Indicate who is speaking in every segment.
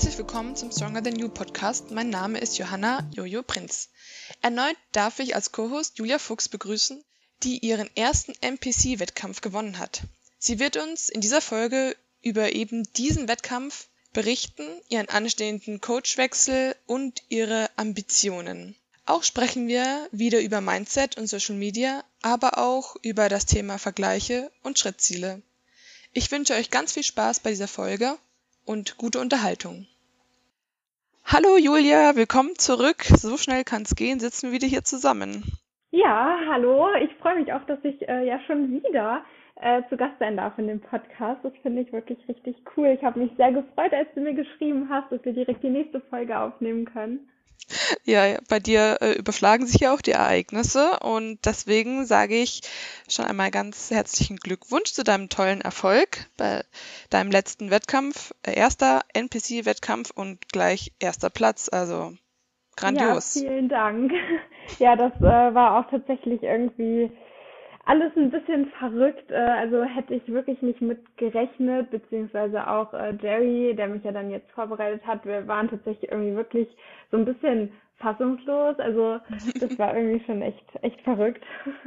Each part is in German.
Speaker 1: Herzlich willkommen zum Stronger Than You Podcast. Mein Name ist Johanna Jojo Prinz. Erneut darf ich als Co-Host Julia Fuchs begrüßen, die ihren ersten NPC-Wettkampf gewonnen hat. Sie wird uns in dieser Folge über eben diesen Wettkampf berichten, ihren anstehenden Coachwechsel und ihre Ambitionen. Auch sprechen wir wieder über Mindset und Social Media, aber auch über das Thema Vergleiche und Schrittziele. Ich wünsche euch ganz viel Spaß bei dieser Folge und gute Unterhaltung. Hallo Julia, willkommen zurück. So schnell kann es gehen, sitzen wir wieder hier zusammen.
Speaker 2: Ja, hallo. Ich freue mich auch, dass ich äh, ja schon wieder äh, zu Gast sein darf in dem Podcast. Das finde ich wirklich richtig cool. Ich habe mich sehr gefreut, als du mir geschrieben hast, dass wir direkt die nächste Folge aufnehmen können.
Speaker 1: Ja, bei dir äh, überschlagen sich ja auch die Ereignisse und deswegen sage ich schon einmal ganz herzlichen Glückwunsch zu deinem tollen Erfolg bei deinem letzten Wettkampf. Äh, erster NPC-Wettkampf und gleich erster Platz, also grandios.
Speaker 2: Ja, vielen Dank. Ja, das äh, war auch tatsächlich irgendwie alles ein bisschen verrückt. Äh, also hätte ich wirklich nicht mit gerechnet, beziehungsweise auch äh, Jerry, der mich ja dann jetzt vorbereitet hat, wir waren tatsächlich irgendwie wirklich so ein bisschen fassungslos. Also das war irgendwie schon echt, echt verrückt.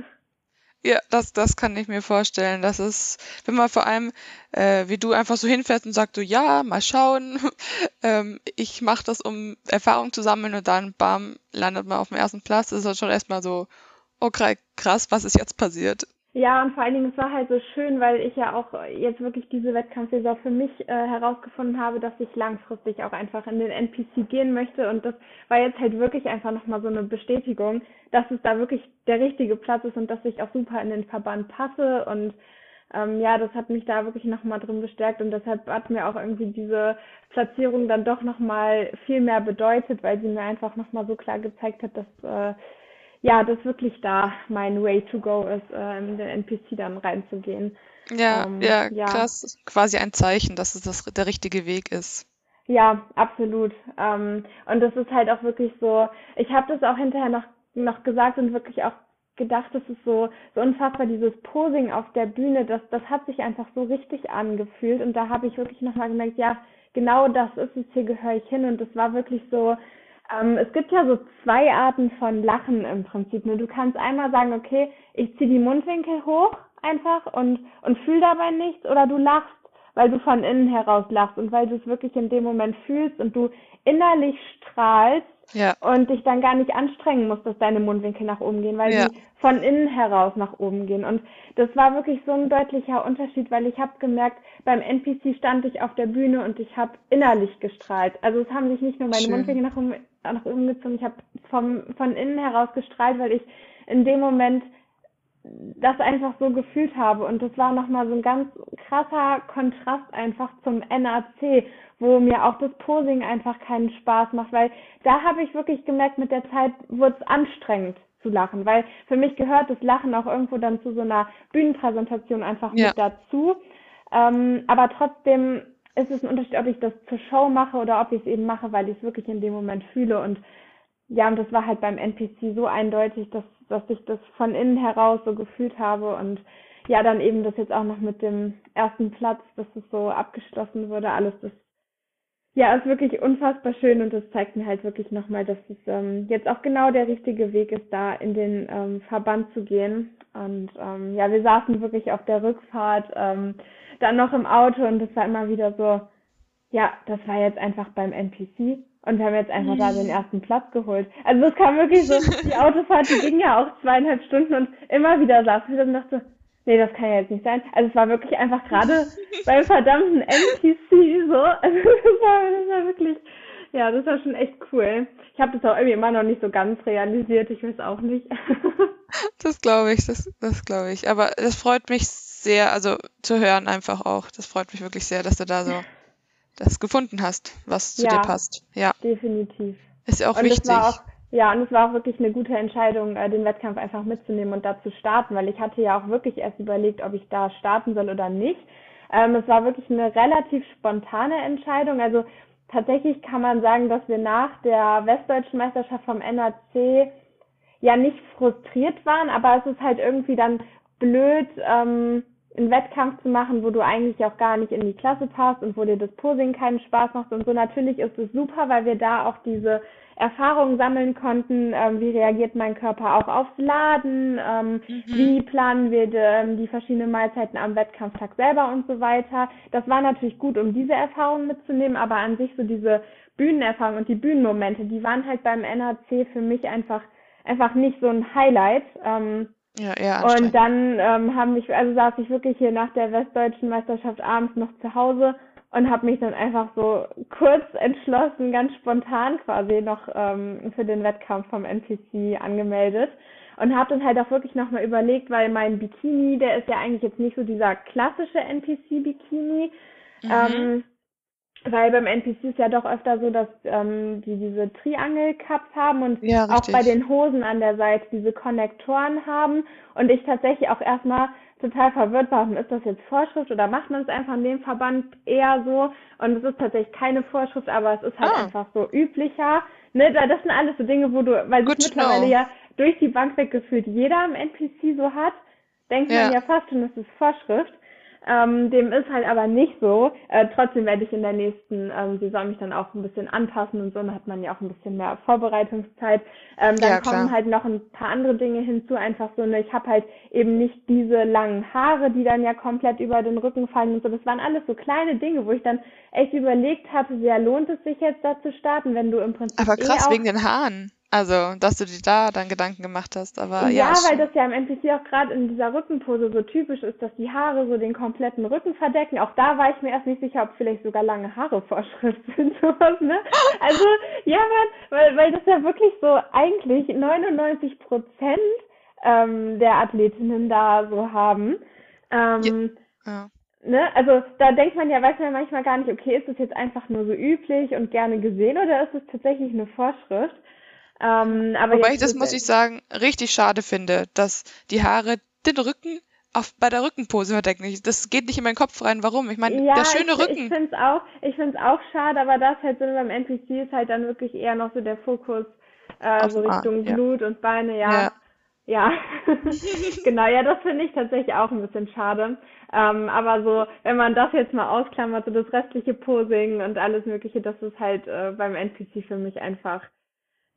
Speaker 1: Ja, das, das kann ich mir vorstellen. Das ist, wenn man vor allem, äh, wie du einfach so hinfährst und sagst so, ja, mal schauen, ähm, ich mache das, um Erfahrung zu sammeln und dann, bam, landet man auf dem ersten Platz, das ist halt schon erstmal so, okay, krass, was ist jetzt passiert?
Speaker 2: Ja, und vor allen Dingen, es war halt so schön, weil ich ja auch jetzt wirklich diese Wettkampfsaison für mich äh, herausgefunden habe, dass ich langfristig auch einfach in den NPC gehen möchte. Und das war jetzt halt wirklich einfach nochmal so eine Bestätigung, dass es da wirklich der richtige Platz ist und dass ich auch super in den Verband passe. Und ähm, ja, das hat mich da wirklich nochmal drin bestärkt. Und deshalb hat mir auch irgendwie diese Platzierung dann doch nochmal viel mehr bedeutet, weil sie mir einfach nochmal so klar gezeigt hat, dass äh, ja, das wirklich da mein Way to go ist, äh, in den NPC dann reinzugehen.
Speaker 1: Ja, ähm, ja, ja, krass. Quasi ein Zeichen, dass es das, der richtige Weg ist.
Speaker 2: Ja, absolut. Ähm, und das ist halt auch wirklich so, ich habe das auch hinterher noch, noch gesagt und wirklich auch gedacht, das ist so, so unfassbar, dieses Posing auf der Bühne, das, das hat sich einfach so richtig angefühlt. Und da habe ich wirklich nochmal gemerkt, ja, genau das ist es, hier gehöre ich hin. Und das war wirklich so, ähm, es gibt ja so zwei Arten von Lachen im Prinzip. Ne? Du kannst einmal sagen, okay, ich ziehe die Mundwinkel hoch einfach und, und fühl dabei nichts oder du lachst, weil du von innen heraus lachst und weil du es wirklich in dem Moment fühlst und du innerlich strahlst ja. und dich dann gar nicht anstrengen musst, dass deine Mundwinkel nach oben gehen, weil ja. die von innen heraus nach oben gehen. Und das war wirklich so ein deutlicher Unterschied, weil ich habe gemerkt, beim NPC stand ich auf der Bühne und ich habe innerlich gestrahlt. Also es haben sich nicht nur meine Schön. Mundwinkel nach oben, nach oben gezogen, ich habe vom von innen heraus gestrahlt, weil ich in dem Moment das einfach so gefühlt habe. Und das war nochmal so ein ganz krasser Kontrast einfach zum NAC, wo mir auch das Posing einfach keinen Spaß macht, weil da habe ich wirklich gemerkt, mit der Zeit wurde es anstrengend zu lachen, weil für mich gehört das Lachen auch irgendwo dann zu so einer Bühnenpräsentation einfach ja. mit dazu. Ähm, aber trotzdem ist es ein Unterschied, ob ich das zur Show mache oder ob ich es eben mache, weil ich es wirklich in dem Moment fühle. Und ja, und das war halt beim NPC so eindeutig, dass, dass ich das von innen heraus so gefühlt habe und ja, dann eben das jetzt auch noch mit dem ersten Platz, dass es so abgeschlossen wurde, alles, das ja, ist wirklich unfassbar schön und das zeigt mir halt wirklich nochmal, dass es ähm, jetzt auch genau der richtige Weg ist, da in den ähm, Verband zu gehen. Und ähm, ja, wir saßen wirklich auf der Rückfahrt ähm, dann noch im Auto und das war immer wieder so, ja, das war jetzt einfach beim NPC und wir haben jetzt einfach da den ersten Platz geholt. Also es kam wirklich so, die Autofahrt, die ging ja auch zweieinhalb Stunden und immer wieder saßen wir und dachte, nee, das kann ja jetzt nicht sein. Also es war wirklich einfach gerade beim verdammten NPC so. Also das war, das war wirklich, ja, das war schon echt cool. Ich habe das auch irgendwie immer noch nicht so ganz realisiert, ich weiß auch nicht.
Speaker 1: das glaube ich, das, das glaube ich. Aber das freut mich sehr, also zu hören einfach auch. Das freut mich wirklich sehr, dass du da so das gefunden hast, was zu ja, dir passt. Ja,
Speaker 2: definitiv.
Speaker 1: Ist ja auch und wichtig. Auch,
Speaker 2: ja, und es war auch wirklich eine gute Entscheidung, äh, den Wettkampf einfach mitzunehmen und da zu starten, weil ich hatte ja auch wirklich erst überlegt, ob ich da starten soll oder nicht. Ähm, es war wirklich eine relativ spontane Entscheidung. Also tatsächlich kann man sagen, dass wir nach der Westdeutschen Meisterschaft vom NAC ja nicht frustriert waren, aber es ist halt irgendwie dann blöd, ähm, einen Wettkampf zu machen, wo du eigentlich auch gar nicht in die Klasse passt und wo dir das Posing keinen Spaß macht und so. Natürlich ist es super, weil wir da auch diese Erfahrungen sammeln konnten, ähm, wie reagiert mein Körper auch aufs Laden, ähm, mhm. wie planen wir de, ähm, die verschiedenen Mahlzeiten am Wettkampftag selber und so weiter. Das war natürlich gut, um diese Erfahrungen mitzunehmen, aber an sich so diese Bühnenerfahrung und die Bühnenmomente, die waren halt beim NHC für mich einfach einfach nicht so ein Highlight. Ähm,
Speaker 1: ja, eher
Speaker 2: und dann ähm, haben mich, also saß ich wirklich hier nach der Westdeutschen Meisterschaft abends noch zu Hause und habe mich dann einfach so kurz entschlossen, ganz spontan quasi noch ähm, für den Wettkampf vom NPC angemeldet und habe dann halt auch wirklich nochmal überlegt, weil mein Bikini, der ist ja eigentlich jetzt nicht so dieser klassische NPC-Bikini, mhm. ähm, weil beim NPC ist ja doch öfter so, dass ähm, die diese Triangle-Cups haben und ja, auch bei den Hosen an der Seite diese Konnektoren haben und ich tatsächlich auch erstmal total verwirrt war, ist das jetzt Vorschrift oder macht man es einfach in dem Verband eher so und es ist tatsächlich keine Vorschrift, aber es ist halt ah. einfach so üblicher. Ne, das sind alles so Dinge, wo du, weil es mittlerweile ja durch die Bank weggefühlt jeder am NPC so hat, denkt ja. man ja fast schon, das ist Vorschrift. Ähm, dem ist halt aber nicht so. Äh, trotzdem werde ich in der nächsten ähm, Saison mich dann auch ein bisschen anpassen und so. Dann hat man ja auch ein bisschen mehr Vorbereitungszeit. Ähm, dann ja, kommen halt noch ein paar andere Dinge hinzu. Einfach so eine, ich habe halt eben nicht diese langen Haare, die dann ja komplett über den Rücken fallen und so. Das waren alles so kleine Dinge, wo ich dann echt überlegt hatte, ja, lohnt es sich jetzt da zu starten, wenn du im Prinzip.
Speaker 1: Aber krass, eh wegen den Haaren. Also, dass du dir da dann Gedanken gemacht hast, aber
Speaker 2: ja.
Speaker 1: Ja,
Speaker 2: weil das ja im NPC auch gerade in dieser Rückenpose so typisch ist, dass die Haare so den kompletten Rücken verdecken. Auch da war ich mir erst nicht sicher, ob vielleicht sogar lange Haare Vorschrift sind, sowas, ne? Also, ja, man, weil, weil das ja wirklich so eigentlich 99 Prozent ähm, der Athletinnen da so haben. Ähm, ja. ja. Ne? Also da denkt man ja, weiß man ja manchmal gar nicht, okay, ist das jetzt einfach nur so üblich und gerne gesehen oder ist es tatsächlich eine Vorschrift?
Speaker 1: Ähm, aber Wobei ich das, muss ich sagen, richtig schade finde, dass die Haare den Rücken auf, bei der Rückenpose verdecken. Das geht nicht in meinen Kopf rein. Warum? Ich meine, ja, der schöne
Speaker 2: ich,
Speaker 1: Rücken.
Speaker 2: Ich finde es auch, ich find's auch schade, aber das halt so beim NPC ist halt dann wirklich eher noch so der Fokus äh, so Richtung Arm, Blut ja. und Beine, ja. Ja, ja. genau, ja, das finde ich tatsächlich auch ein bisschen schade. Ähm, aber so, wenn man das jetzt mal ausklammert, so das restliche Posing und alles Mögliche, das ist halt äh, beim NPC für mich einfach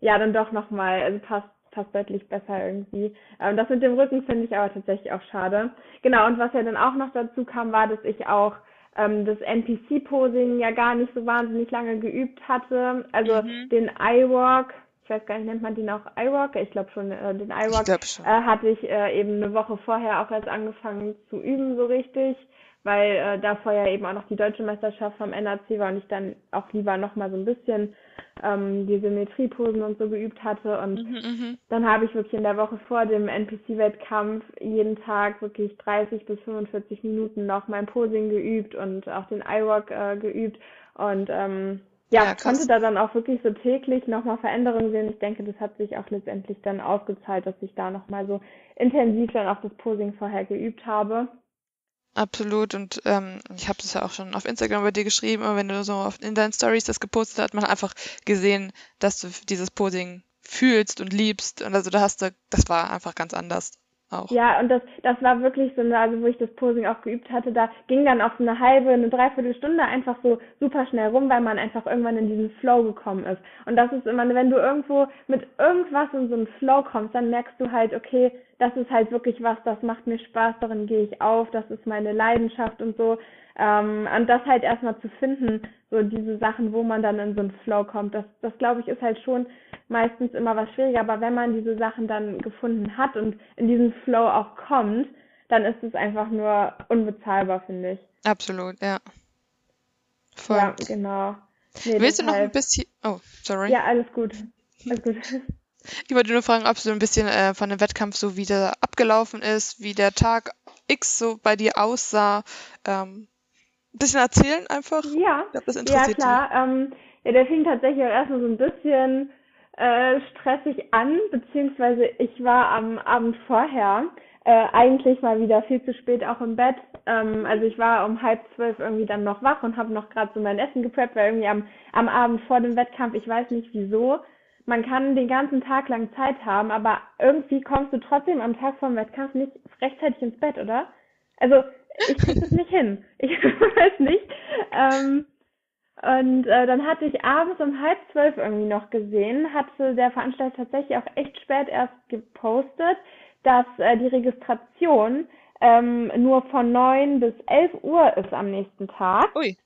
Speaker 2: ja dann doch nochmal, also passt, passt deutlich besser irgendwie. Ähm, das mit dem Rücken finde ich aber tatsächlich auch schade. Genau, und was ja dann auch noch dazu kam, war, dass ich auch ähm, das NPC-Posing ja gar nicht so wahnsinnig lange geübt hatte. Also mhm. den iWalk, ich weiß gar nicht, nennt man den auch iWalk? Ich glaube schon, äh, den iWalk äh, hatte ich äh, eben eine Woche vorher auch erst angefangen zu üben, so richtig weil äh, da vorher eben auch noch die deutsche Meisterschaft vom NAC war und ich dann auch lieber noch mal so ein bisschen ähm, die Symmetrieposen und so geübt hatte und mhm, mhm. dann habe ich wirklich in der Woche vor dem NPC-Wettkampf jeden Tag wirklich 30 bis 45 Minuten noch mein Posing geübt und auch den iWalk äh, geübt und ähm, ja, ja konnte da dann auch wirklich so täglich nochmal Veränderungen sehen. Ich denke, das hat sich auch letztendlich dann ausgezahlt, dass ich da nochmal so intensiv dann auch das Posing vorher geübt habe.
Speaker 1: Absolut. Und ähm, ich habe das ja auch schon auf Instagram bei dir geschrieben, aber wenn du so oft in deinen Stories das gepostet hast, man hat einfach gesehen, dass du dieses Posing fühlst und liebst. Und also da hast du, das war einfach ganz anders auch.
Speaker 2: Ja, und das, das war wirklich so eine, also wo ich das Posing auch geübt hatte, da ging dann auch so eine halbe, eine Dreiviertelstunde einfach so super schnell rum, weil man einfach irgendwann in diesen Flow gekommen ist. Und das ist immer, wenn du irgendwo mit irgendwas in so einen Flow kommst, dann merkst du halt, okay, das ist halt wirklich was, das macht mir Spaß, darin gehe ich auf, das ist meine Leidenschaft und so. Ähm, und das halt erstmal zu finden, so diese Sachen, wo man dann in so einen Flow kommt, das, das glaube ich, ist halt schon meistens immer was schwieriger. Aber wenn man diese Sachen dann gefunden hat und in diesen Flow auch kommt, dann ist es einfach nur unbezahlbar, finde ich.
Speaker 1: Absolut, ja.
Speaker 2: Voll. Ja, genau.
Speaker 1: Nee, Willst du noch ein bisschen. Oh, sorry.
Speaker 2: Ja, alles gut. Alles gut.
Speaker 1: Ich wollte nur fragen, ob so ein bisschen äh, von dem Wettkampf so wieder abgelaufen ist, wie der Tag X so bei dir aussah. Ähm, ein bisschen erzählen einfach?
Speaker 2: Ja, ich glaub, das interessiert ja klar. Ähm, ja, der fing tatsächlich auch erstmal so ein bisschen äh, stressig an, beziehungsweise ich war am Abend vorher äh, eigentlich mal wieder viel zu spät auch im Bett. Ähm, also ich war um halb zwölf irgendwie dann noch wach und habe noch gerade so mein Essen gepreppt, weil irgendwie am, am Abend vor dem Wettkampf, ich weiß nicht wieso, man kann den ganzen Tag lang Zeit haben, aber irgendwie kommst du trotzdem am Tag vor dem Wettkampf nicht rechtzeitig ins Bett, oder? Also ich krieg das nicht hin. Ich weiß nicht. Ähm, und äh, dann hatte ich abends um halb zwölf irgendwie noch gesehen, hatte der Veranstalter tatsächlich auch echt spät erst gepostet, dass äh, die Registration ähm, nur von neun bis elf Uhr ist am nächsten Tag.
Speaker 1: Ui.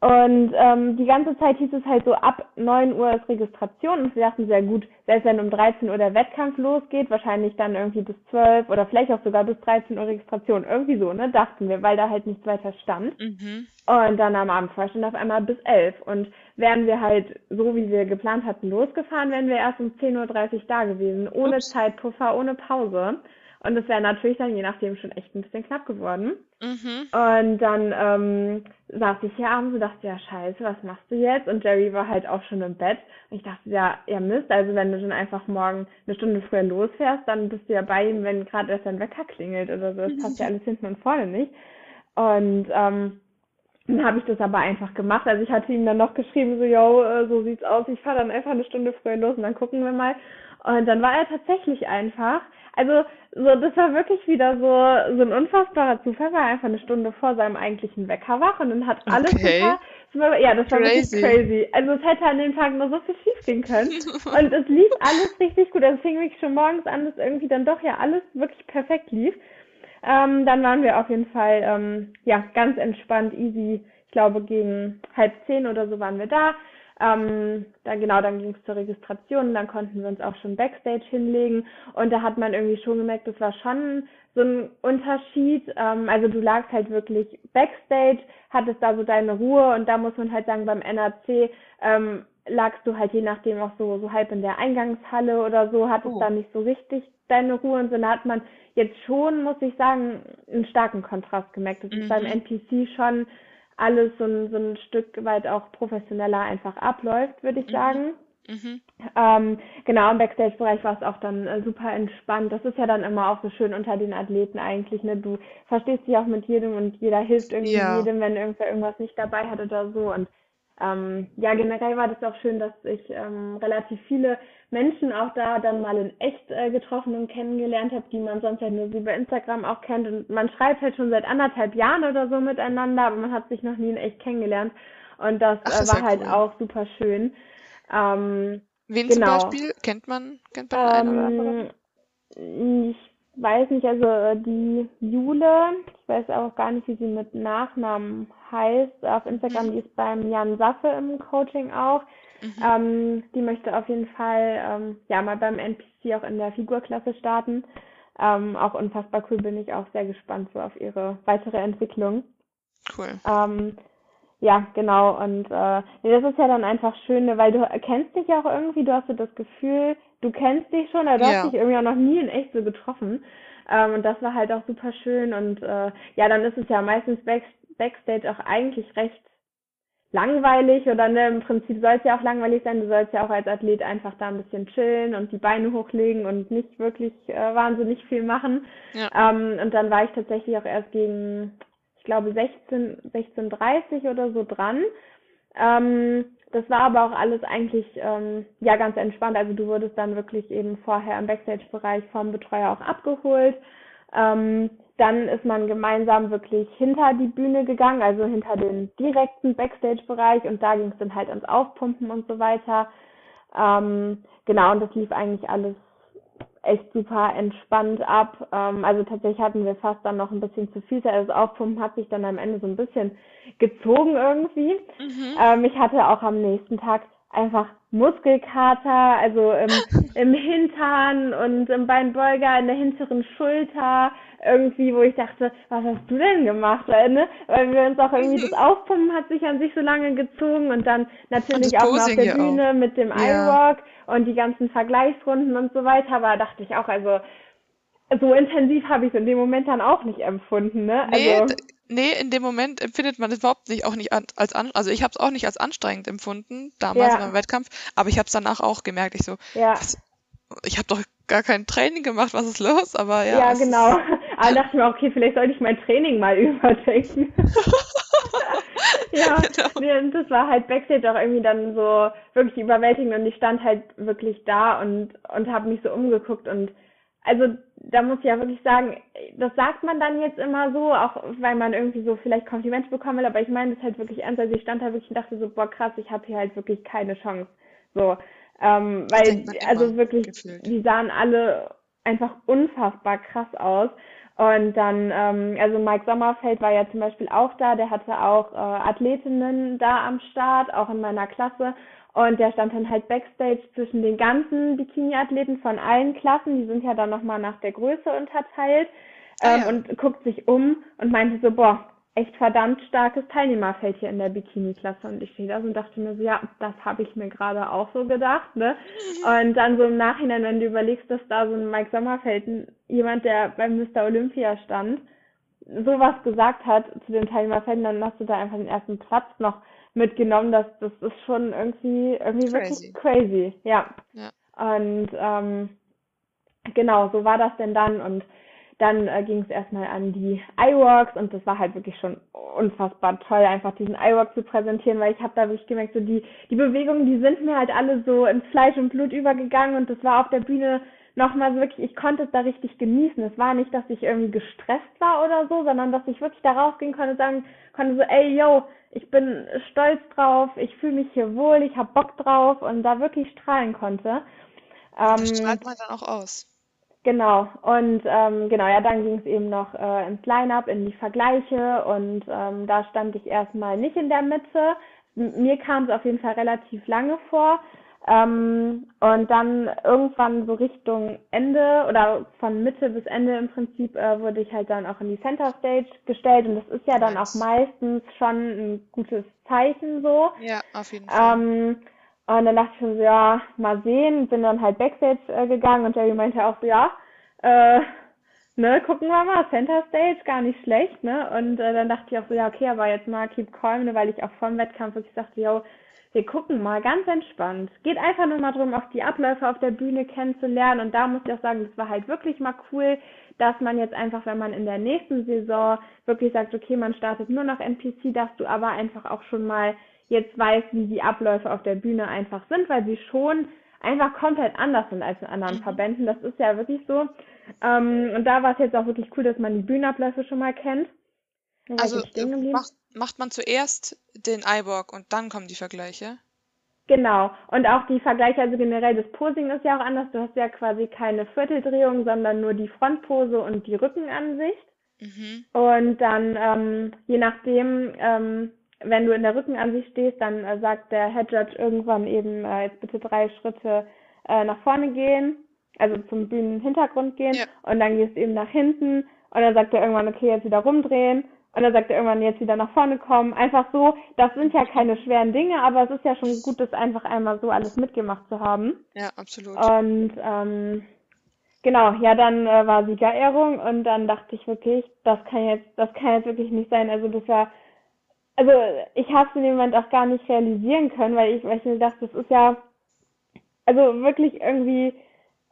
Speaker 2: Und ähm, die ganze Zeit hieß es halt so, ab 9 Uhr ist Registration und wir dachten sehr gut, selbst wenn um 13 Uhr der Wettkampf losgeht, wahrscheinlich dann irgendwie bis 12 oder vielleicht auch sogar bis 13 Uhr Registration, irgendwie so, ne, dachten wir, weil da halt nichts weiter stand.
Speaker 1: Mhm.
Speaker 2: Und dann am Abend stand auf einmal bis 11 und wären wir halt so, wie wir geplant hatten, losgefahren, wären wir erst um 10.30 Uhr da gewesen, ohne
Speaker 1: Ups.
Speaker 2: Zeitpuffer, ohne Pause. Und es wäre natürlich dann je nachdem schon echt ein bisschen knapp geworden.
Speaker 1: Mhm.
Speaker 2: Und dann ähm, saß ich hier abends und dachte, ja scheiße, was machst du jetzt? Und Jerry war halt auch schon im Bett. Und ich dachte, ja, ja Mist, also wenn du dann einfach morgen eine Stunde früher losfährst, dann bist du ja bei ihm, wenn gerade erst dein Wecker klingelt oder so. Das passt ja alles hinten und vorne nicht. Und ähm, dann habe ich das aber einfach gemacht. Also ich hatte ihm dann noch geschrieben, so, yo, äh, so sieht's aus, ich fahre dann einfach eine Stunde früher los und dann gucken wir mal. Und dann war er tatsächlich einfach, also so, das war wirklich wieder so, so ein unfassbarer Zufall, war er einfach eine Stunde vor seinem eigentlichen Wecker wach und dann hat alles
Speaker 1: Okay.
Speaker 2: super, super, ja, das war
Speaker 1: Crazy.
Speaker 2: wirklich crazy. Also es hätte an dem Tag nur so viel schief gehen können. Und es lief alles richtig gut. Also es fing wirklich schon morgens an, dass irgendwie dann doch ja alles wirklich perfekt lief. Ähm, dann waren wir auf jeden Fall ähm, ja ganz entspannt, easy. Ich glaube gegen halb zehn oder so waren wir da. Ähm, dann genau, dann ging es zur Registration, dann konnten wir uns auch schon Backstage hinlegen und da hat man irgendwie schon gemerkt, das war schon so ein Unterschied. Ähm, also du lagst halt wirklich Backstage, hattest da so deine Ruhe und da muss man halt sagen, beim NAC ähm, lagst du halt je nachdem auch so, so halb in der Eingangshalle oder so, hattest
Speaker 1: Oh.
Speaker 2: da nicht so richtig deine Ruhe und so. Da hat man jetzt schon, muss ich sagen, einen starken Kontrast gemerkt. Das ist beim
Speaker 1: Mhm.
Speaker 2: NPC schon alles so ein, so ein Stück weit auch professioneller einfach abläuft, würde ich
Speaker 1: Mhm.
Speaker 2: sagen.
Speaker 1: Mhm.
Speaker 2: Ähm, genau, im Backstage-Bereich war es auch dann äh, super entspannt. Das ist ja dann immer auch so schön unter den Athleten eigentlich, ne? Du verstehst dich auch mit jedem und jeder hilft irgendwie
Speaker 1: Ja.
Speaker 2: jedem, wenn irgendwer irgendwas nicht dabei hat oder so. Und ähm, ja, generell war das auch schön, dass ich ähm, relativ viele Menschen auch da dann mal in echt äh, getroffen und kennengelernt habe, die man sonst halt nur über Instagram auch kennt. Und man schreibt halt schon seit anderthalb Jahren oder so miteinander, aber man hat sich noch nie in echt kennengelernt. Und das
Speaker 1: Ach,
Speaker 2: äh,
Speaker 1: ist
Speaker 2: war
Speaker 1: ja
Speaker 2: halt
Speaker 1: cool.
Speaker 2: auch super schön. Ähm,
Speaker 1: Wen zum
Speaker 2: genau.
Speaker 1: Beispiel? Kennt man, kennt man einen oder?
Speaker 2: Ähm, ich weiß nicht, also äh, die Jule, ich weiß auch gar nicht, wie sie mit Nachnamen heißt, auf Instagram,
Speaker 1: Mhm.
Speaker 2: die ist beim Jan Saffe im Coaching auch.
Speaker 1: Mhm.
Speaker 2: Ähm, die möchte auf jeden Fall ähm, ja mal beim NPC auch in der Figurklasse starten. Ähm, auch unfassbar cool, bin ich auch sehr gespannt so auf ihre weitere Entwicklung.
Speaker 1: Cool.
Speaker 2: Ähm, ja, genau. Und äh, nee, das ist ja dann einfach schön, ne, weil du kennst dich ja auch irgendwie, du hast so das Gefühl, du kennst dich schon, aber du
Speaker 1: Ja.
Speaker 2: hast dich irgendwie auch noch nie in echt so getroffen. Ähm, und das war halt auch super schön. Und äh, ja, dann ist es ja meistens back, Backstage auch eigentlich recht langweilig oder ne, im Prinzip soll es ja auch langweilig sein. Du sollst ja auch als Athlet einfach da ein bisschen chillen und die Beine hochlegen und nicht wirklich äh, wahnsinnig viel machen.
Speaker 1: Ja.
Speaker 2: Ähm, und dann war ich tatsächlich auch erst gegen, glaube, 16, 16.30 oder so dran. Ähm, das war aber auch alles eigentlich ähm, ja ganz entspannt. Also du wurdest dann wirklich eben vorher im Backstage-Bereich vom Betreuer auch abgeholt. Ähm, dann ist man gemeinsam wirklich hinter die Bühne gegangen, also hinter den direkten Backstage-Bereich und da ging es dann halt ans Aufpumpen und so weiter. Ähm, genau, und das lief eigentlich alles echt super entspannt ab. Ähm, also tatsächlich hatten wir fast dann noch ein bisschen zu viel. Also das Aufpumpen hat sich dann am Ende so ein bisschen gezogen irgendwie.
Speaker 1: Mhm.
Speaker 2: Ähm, ich hatte auch am nächsten Tag einfach Muskelkater, also im, im Hintern und im Beinbeuger, in der hinteren Schulter, irgendwie, wo ich dachte, was hast du denn gemacht, weil, ne? Weil wir uns auch irgendwie, das Aufpumpen hat sich an sich so lange gezogen und dann natürlich
Speaker 1: das
Speaker 2: auch noch auf der
Speaker 1: ja auch.
Speaker 2: Bühne mit dem
Speaker 1: Ja.
Speaker 2: und die ganzen Vergleichsrunden und so weiter, aber dachte ich auch, also so intensiv habe ich es in dem Moment dann auch nicht empfunden, ne?
Speaker 1: Nee,
Speaker 2: Also,
Speaker 1: nee, in dem Moment empfindet man es überhaupt nicht, auch nicht als an, also ich habe es auch nicht als anstrengend empfunden, damals
Speaker 2: Ja.
Speaker 1: beim Wettkampf, aber ich habe es danach auch gemerkt, ich so,
Speaker 2: ja.
Speaker 1: was, ich habe doch gar kein Training gemacht, was ist los? Aber ja,
Speaker 2: Ja, genau. Aber dachte ich mir, okay, vielleicht sollte ich mein Training mal überdenken. Ja,
Speaker 1: genau.
Speaker 2: das war halt Backstage auch irgendwie dann so wirklich überwältigend und ich stand halt wirklich da und und habe mich so umgeguckt und also da muss ich ja wirklich sagen, das sagt man dann jetzt immer so, auch weil man irgendwie so vielleicht Komplimente bekommen will, aber ich meine das halt wirklich ernst. Also ich stand da wirklich und dachte so, boah krass, ich habe hier halt wirklich keine Chance. So, ähm, weil, also wirklich, gefühlt. die sahen alle einfach unfassbar krass aus. Und dann, ähm, also Mike Sommerfeld war ja zum Beispiel auch da, der hatte auch äh, Athletinnen da am Start, auch in meiner Klasse. Und der stand dann halt backstage zwischen den ganzen Bikini-Athleten von allen Klassen. Die sind ja dann nochmal nach der Größe unterteilt. Ah, ähm, ja. Und guckt sich um und meinte so, boah, echt verdammt starkes Teilnehmerfeld hier in der Bikini-Klasse. Und ich stehe da und dachte mir so, ja, das habe ich mir gerade auch so gedacht. Ne? Und dann so im Nachhinein, wenn du überlegst, dass da so ein Mike Sommerfeld, jemand, der beim Mr. Olympia stand, sowas gesagt hat zu den Teilnehmerfelden, dann hast du da einfach den ersten Platz noch mitgenommen. Das, das ist schon irgendwie, irgendwie crazy. wirklich crazy. Ja. ja. Und ähm, genau, so war das denn dann. Und dann äh, ging es erstmal an die iWorks und das war halt wirklich schon unfassbar toll, einfach diesen iWork zu präsentieren, weil ich habe da wirklich gemerkt, so die, die Bewegungen, die sind mir halt alle so ins Fleisch und Blut übergegangen und das war auf der Bühne nochmal wirklich, ich konnte es da richtig genießen. Es war nicht, dass ich irgendwie gestresst war oder so, sondern dass ich wirklich da rausgehen konnte und sagen konnte so, ey, yo, ich bin stolz drauf, ich fühle mich hier wohl, ich habe Bock drauf und da wirklich strahlen konnte.
Speaker 1: Ähm, das strahlt man dann auch aus.
Speaker 2: Genau, und ähm, genau, ja, dann ging es eben noch äh, ins Line-up, in die Vergleiche und ähm, da stand ich erstmal nicht in der Mitte. M mir kam es auf jeden Fall relativ lange vor. Ähm, und dann irgendwann so Richtung Ende oder von Mitte bis Ende im Prinzip äh, wurde ich halt dann auch in die Center Stage gestellt und das ist ja dann auch meistens schon ein gutes Zeichen so.
Speaker 1: Ja, auf jeden Fall.
Speaker 2: Ähm, und dann dachte ich schon so, ja, mal sehen, bin dann halt Backstage äh, gegangen und Jerry meinte auch so, ja, äh, ne, gucken wir mal, Center Stage, gar nicht schlecht, ne? Und äh, dann dachte ich auch so, ja, okay, aber jetzt mal keep calm, ne, weil ich auch vom Wettkampf wirklich sagte, yo, wir gucken mal ganz entspannt. Geht einfach nur mal darum, auch die Abläufe auf der Bühne kennenzulernen. Und da muss ich auch sagen, das war halt wirklich mal cool, dass man jetzt einfach, wenn man in der nächsten Saison wirklich sagt, okay, man startet nur noch NPC, dass du aber einfach auch schon mal jetzt weiß, wie die Abläufe auf der Bühne einfach sind, weil sie schon einfach komplett anders sind als in anderen mhm. Verbänden. Das ist ja wirklich so. Ähm, und da war es jetzt auch wirklich cool, dass man die Bühnenabläufe schon mal kennt.
Speaker 1: Also macht, macht man zuerst den Eyeborg und dann kommen die Vergleiche?
Speaker 2: Genau. Und auch die Vergleiche, also generell das Posing ist ja auch anders. Du hast ja quasi keine Vierteldrehung, sondern nur die Frontpose und die Rückenansicht. Mhm. Und dann, ähm, je nachdem, ähm, wenn du in der Rückenansicht stehst, dann äh, sagt der Head Judge irgendwann eben, äh, jetzt bitte drei Schritte äh, nach vorne gehen, also zum Bühnenhintergrund gehen ja. und dann gehst du eben nach hinten und dann sagt er irgendwann, okay, jetzt wieder rumdrehen und dann sagt er irgendwann, jetzt wieder nach vorne kommen. Einfach so, das sind ja keine schweren Dinge, aber es ist ja schon gut, das einfach einmal so alles mitgemacht zu haben.
Speaker 1: Ja, absolut.
Speaker 2: Und ähm, genau, ja, dann äh, war Siegerehrung und dann dachte ich wirklich, das kann jetzt, das kann jetzt wirklich nicht sein. Also das war also ich habe es in dem Moment auch gar nicht realisieren können, weil ich, weil ich mir dachte, das ist ja also wirklich irgendwie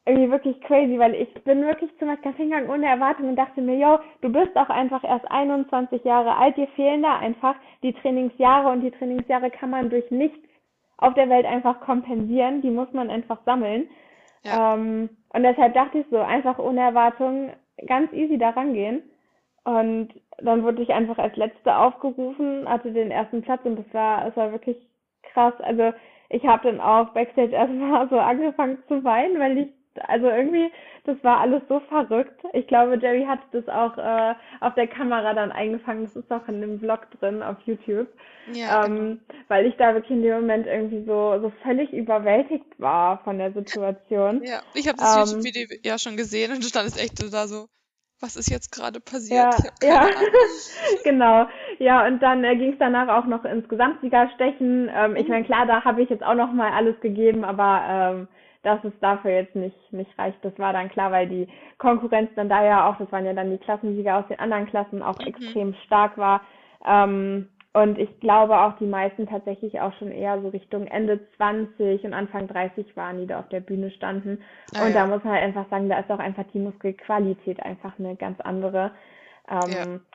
Speaker 2: irgendwie wirklich crazy, weil ich bin wirklich zum Wettkampf hingegangen ohne Erwartung und dachte mir, yo, du bist auch einfach erst 21 Jahre alt, dir fehlen da einfach die Trainingsjahre und die Trainingsjahre kann man durch nichts auf der Welt einfach kompensieren, die muss man einfach sammeln. Ja. Ähm, und deshalb dachte ich so, einfach ohne Erwartung ganz easy da rangehen. Und dann wurde ich einfach als Letzte aufgerufen, hatte den ersten Platz und das war, es war wirklich krass. Also ich habe dann auch Backstage erstmal so angefangen zu weinen, weil ich, also irgendwie, das war alles so verrückt. Ich glaube, Jerry hat das auch äh, auf der Kamera dann eingefangen. Das ist auch in dem Vlog drin auf YouTube. Ja, ähm, genau. Weil ich da wirklich in dem Moment irgendwie so, so völlig überwältigt war von der Situation.
Speaker 1: Ja, ich habe das ähm, YouTube-Video ja schon gesehen und du standest echt so da so was ist jetzt gerade passiert?
Speaker 2: Ja, ja. genau. Ja, und dann äh, ging es danach auch noch ins Gesamtsiegerstechen. Ähm, ich mhm. meine, klar, da habe ich jetzt auch noch mal alles gegeben, aber ähm, dass es dafür jetzt nicht, nicht reicht, das war dann klar, weil die Konkurrenz dann da ja auch, das waren ja dann die Klassensieger aus den anderen Klassen, auch mhm. extrem stark war. Ähm, und ich glaube auch die meisten tatsächlich auch schon eher so Richtung Ende 20 und Anfang 30 waren, die da auf der Bühne standen. Ah, und ja. da muss man halt einfach sagen, da ist auch einfach die Muskelqualität einfach eine ganz andere. Ähm,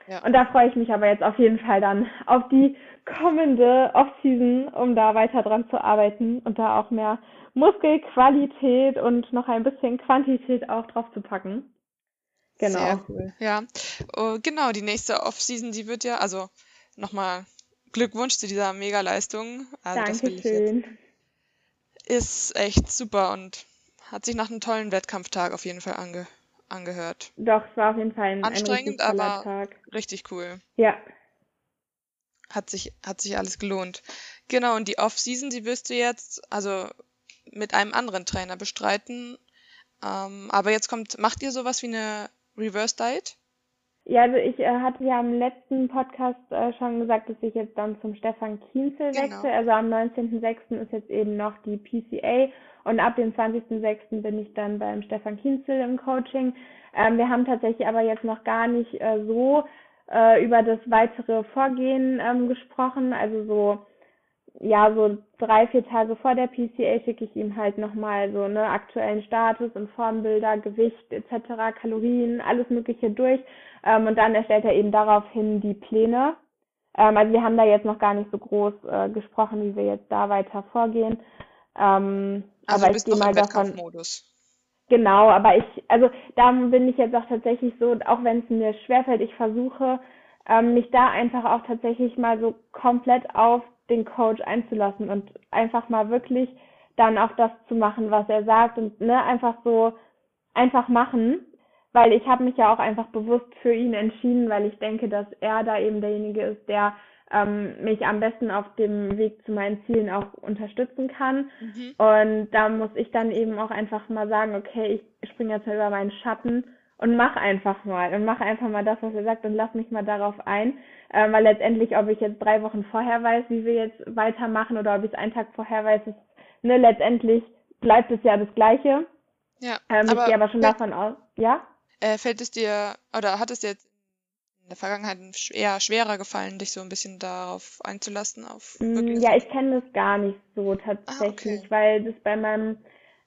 Speaker 2: ja, ja. Und da freue ich mich aber jetzt auf jeden Fall dann auf die kommende Offseason, um da weiter dran zu arbeiten und da auch mehr Muskelqualität und noch ein bisschen Quantität auch drauf zu packen.
Speaker 1: Genau. Sehr cool. Ja, uh, genau, die nächste Offseason, die wird ja, also nochmal Glückwunsch zu dieser Mega-Leistung. Also
Speaker 2: Dankeschön.
Speaker 1: Ist echt super und hat sich nach einem tollen Wettkampftag auf jeden Fall ange angehört.
Speaker 2: Doch, es war auf jeden Fall ein,
Speaker 1: anstrengend,
Speaker 2: ein
Speaker 1: aber
Speaker 2: Tag.
Speaker 1: richtig cool.
Speaker 2: Ja.
Speaker 1: Hat sich, hat sich alles gelohnt. Genau, und die Off-Season, die wirst du jetzt, also mit einem anderen Trainer bestreiten. Ähm, aber jetzt kommt, macht ihr sowas wie eine Reverse Diet?
Speaker 2: Ja, also ich äh, hatte ja im letzten Podcast äh, schon gesagt, dass ich jetzt dann zum Stefan Kienzel genau. wechsle. Also am 19.06. ist jetzt eben noch die PCA und ab dem 20.06. bin ich dann beim Stefan Kienzel im Coaching. Ähm, wir haben tatsächlich aber jetzt noch gar nicht äh, so äh, über das weitere Vorgehen ähm, gesprochen. Also so ja, so drei, vier Tage vor der PCA schicke ich ihm halt nochmal so ne aktuellen Status und Formbilder, Gewicht etc., Kalorien, alles Mögliche durch. Ähm, und dann erstellt er eben daraufhin die Pläne. Ähm, also wir haben da jetzt noch gar nicht so groß äh, gesprochen, wie wir jetzt da weiter vorgehen. Ähm,
Speaker 1: also aber ich gehe mal davon.
Speaker 2: Genau, aber ich, also da bin ich jetzt auch tatsächlich so, auch wenn es mir schwerfällt, ich versuche ähm, mich da einfach auch tatsächlich mal so komplett auf den Coach einzulassen und einfach mal wirklich dann auch das zu machen, was er sagt und ne, einfach so einfach machen, weil ich habe mich ja auch einfach bewusst für ihn entschieden, weil ich denke, dass er da eben derjenige ist, der ähm, mich am besten auf dem Weg zu meinen Zielen auch unterstützen kann. Mhm. Und da muss ich dann eben auch einfach mal sagen, okay, ich springe jetzt mal über meinen Schatten und mach einfach mal und mach einfach mal das, was er sagt und lass mich mal darauf ein. Ähm, weil letztendlich, ob ich jetzt drei Wochen vorher weiß, wie wir jetzt weitermachen oder ob ich es einen Tag vorher weiß, ist, ne, letztendlich bleibt es ja das Gleiche.
Speaker 1: Ja.
Speaker 2: Ähm, aber ich gehe aber schon davon aus, ja?
Speaker 1: Äh, fällt es dir, oder hat es dir jetzt in der Vergangenheit eher schwerer gefallen, dich so ein bisschen darauf einzulassen? Auf
Speaker 2: mm, ja, ich kenne das gar nicht so tatsächlich, ah, okay. weil das bei meinem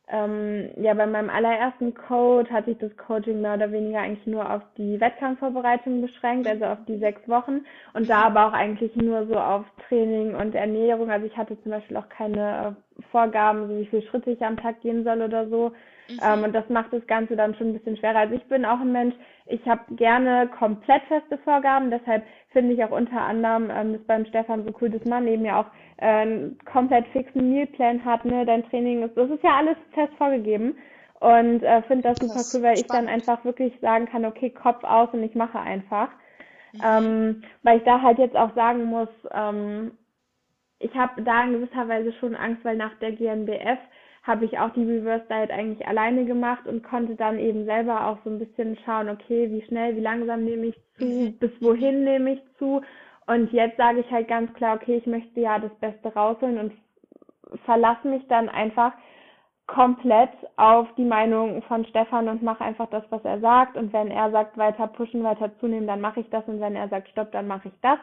Speaker 2: ähm, ja, bei meinem allerersten Code hatte ich das Coaching mehr oder weniger eigentlich nur auf die Wettkampfvorbereitung beschränkt, also auf die sechs Wochen und da aber auch eigentlich nur so auf Training und Ernährung. Also ich hatte zum Beispiel auch keine äh, Vorgaben, so wie viele Schritte ich am Tag gehen soll oder so. Mhm. Ähm, und das macht das Ganze dann schon ein bisschen schwerer. Also ich bin auch ein Mensch, ich habe gerne komplett feste Vorgaben, deshalb finde ich auch unter anderem ähm, ist beim Stefan so cool, dass man eben ja auch äh, einen komplett fixen Mealplan hat, ne, dein Training ist, das ist ja alles fest vorgegeben und äh, finde das super cool, weil ich dann einfach wirklich sagen kann, okay, Kopf aus und ich mache einfach. Mhm. Ähm, weil ich da halt jetzt auch sagen muss, ähm, ich habe da in gewisser Weise schon Angst, weil nach der GNBF habe ich auch die Reverse Diet eigentlich alleine gemacht und konnte dann eben selber auch so ein bisschen schauen, okay, wie schnell, wie langsam nehme ich zu, mhm. bis wohin nehme ich zu. Und jetzt sage ich halt ganz klar, okay, ich möchte ja das Beste rausholen und verlasse mich dann einfach komplett auf die Meinung von Stefan und mache einfach das, was er sagt. Und wenn er sagt, weiter pushen, weiter zunehmen, dann mache ich das. Und wenn er sagt, stopp, dann mache ich das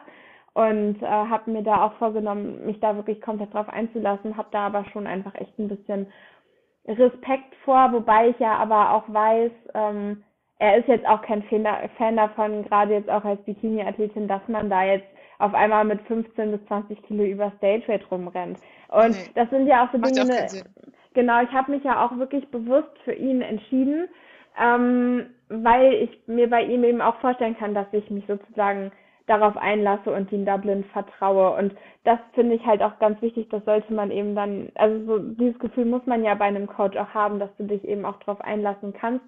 Speaker 2: und äh, habe mir da auch vorgenommen, mich da wirklich komplett drauf einzulassen, habe da aber schon einfach echt ein bisschen Respekt vor, wobei ich ja aber auch weiß, ähm, er ist jetzt auch kein Fan davon, gerade jetzt auch als Bikini-Athletin, dass man da jetzt auf einmal mit 15 bis 20 Kilo über Stage Weight rumrennt. Und nee. das sind ja auch so Dinge, auch genau, ich habe mich ja auch wirklich bewusst für ihn entschieden, ähm, weil ich mir bei ihm eben auch vorstellen kann, dass ich mich sozusagen darauf einlasse und in Dublin vertraue. Und das finde ich halt auch ganz wichtig, das sollte man eben dann, also so dieses Gefühl muss man ja bei einem Coach auch haben, dass du dich eben auch darauf einlassen kannst.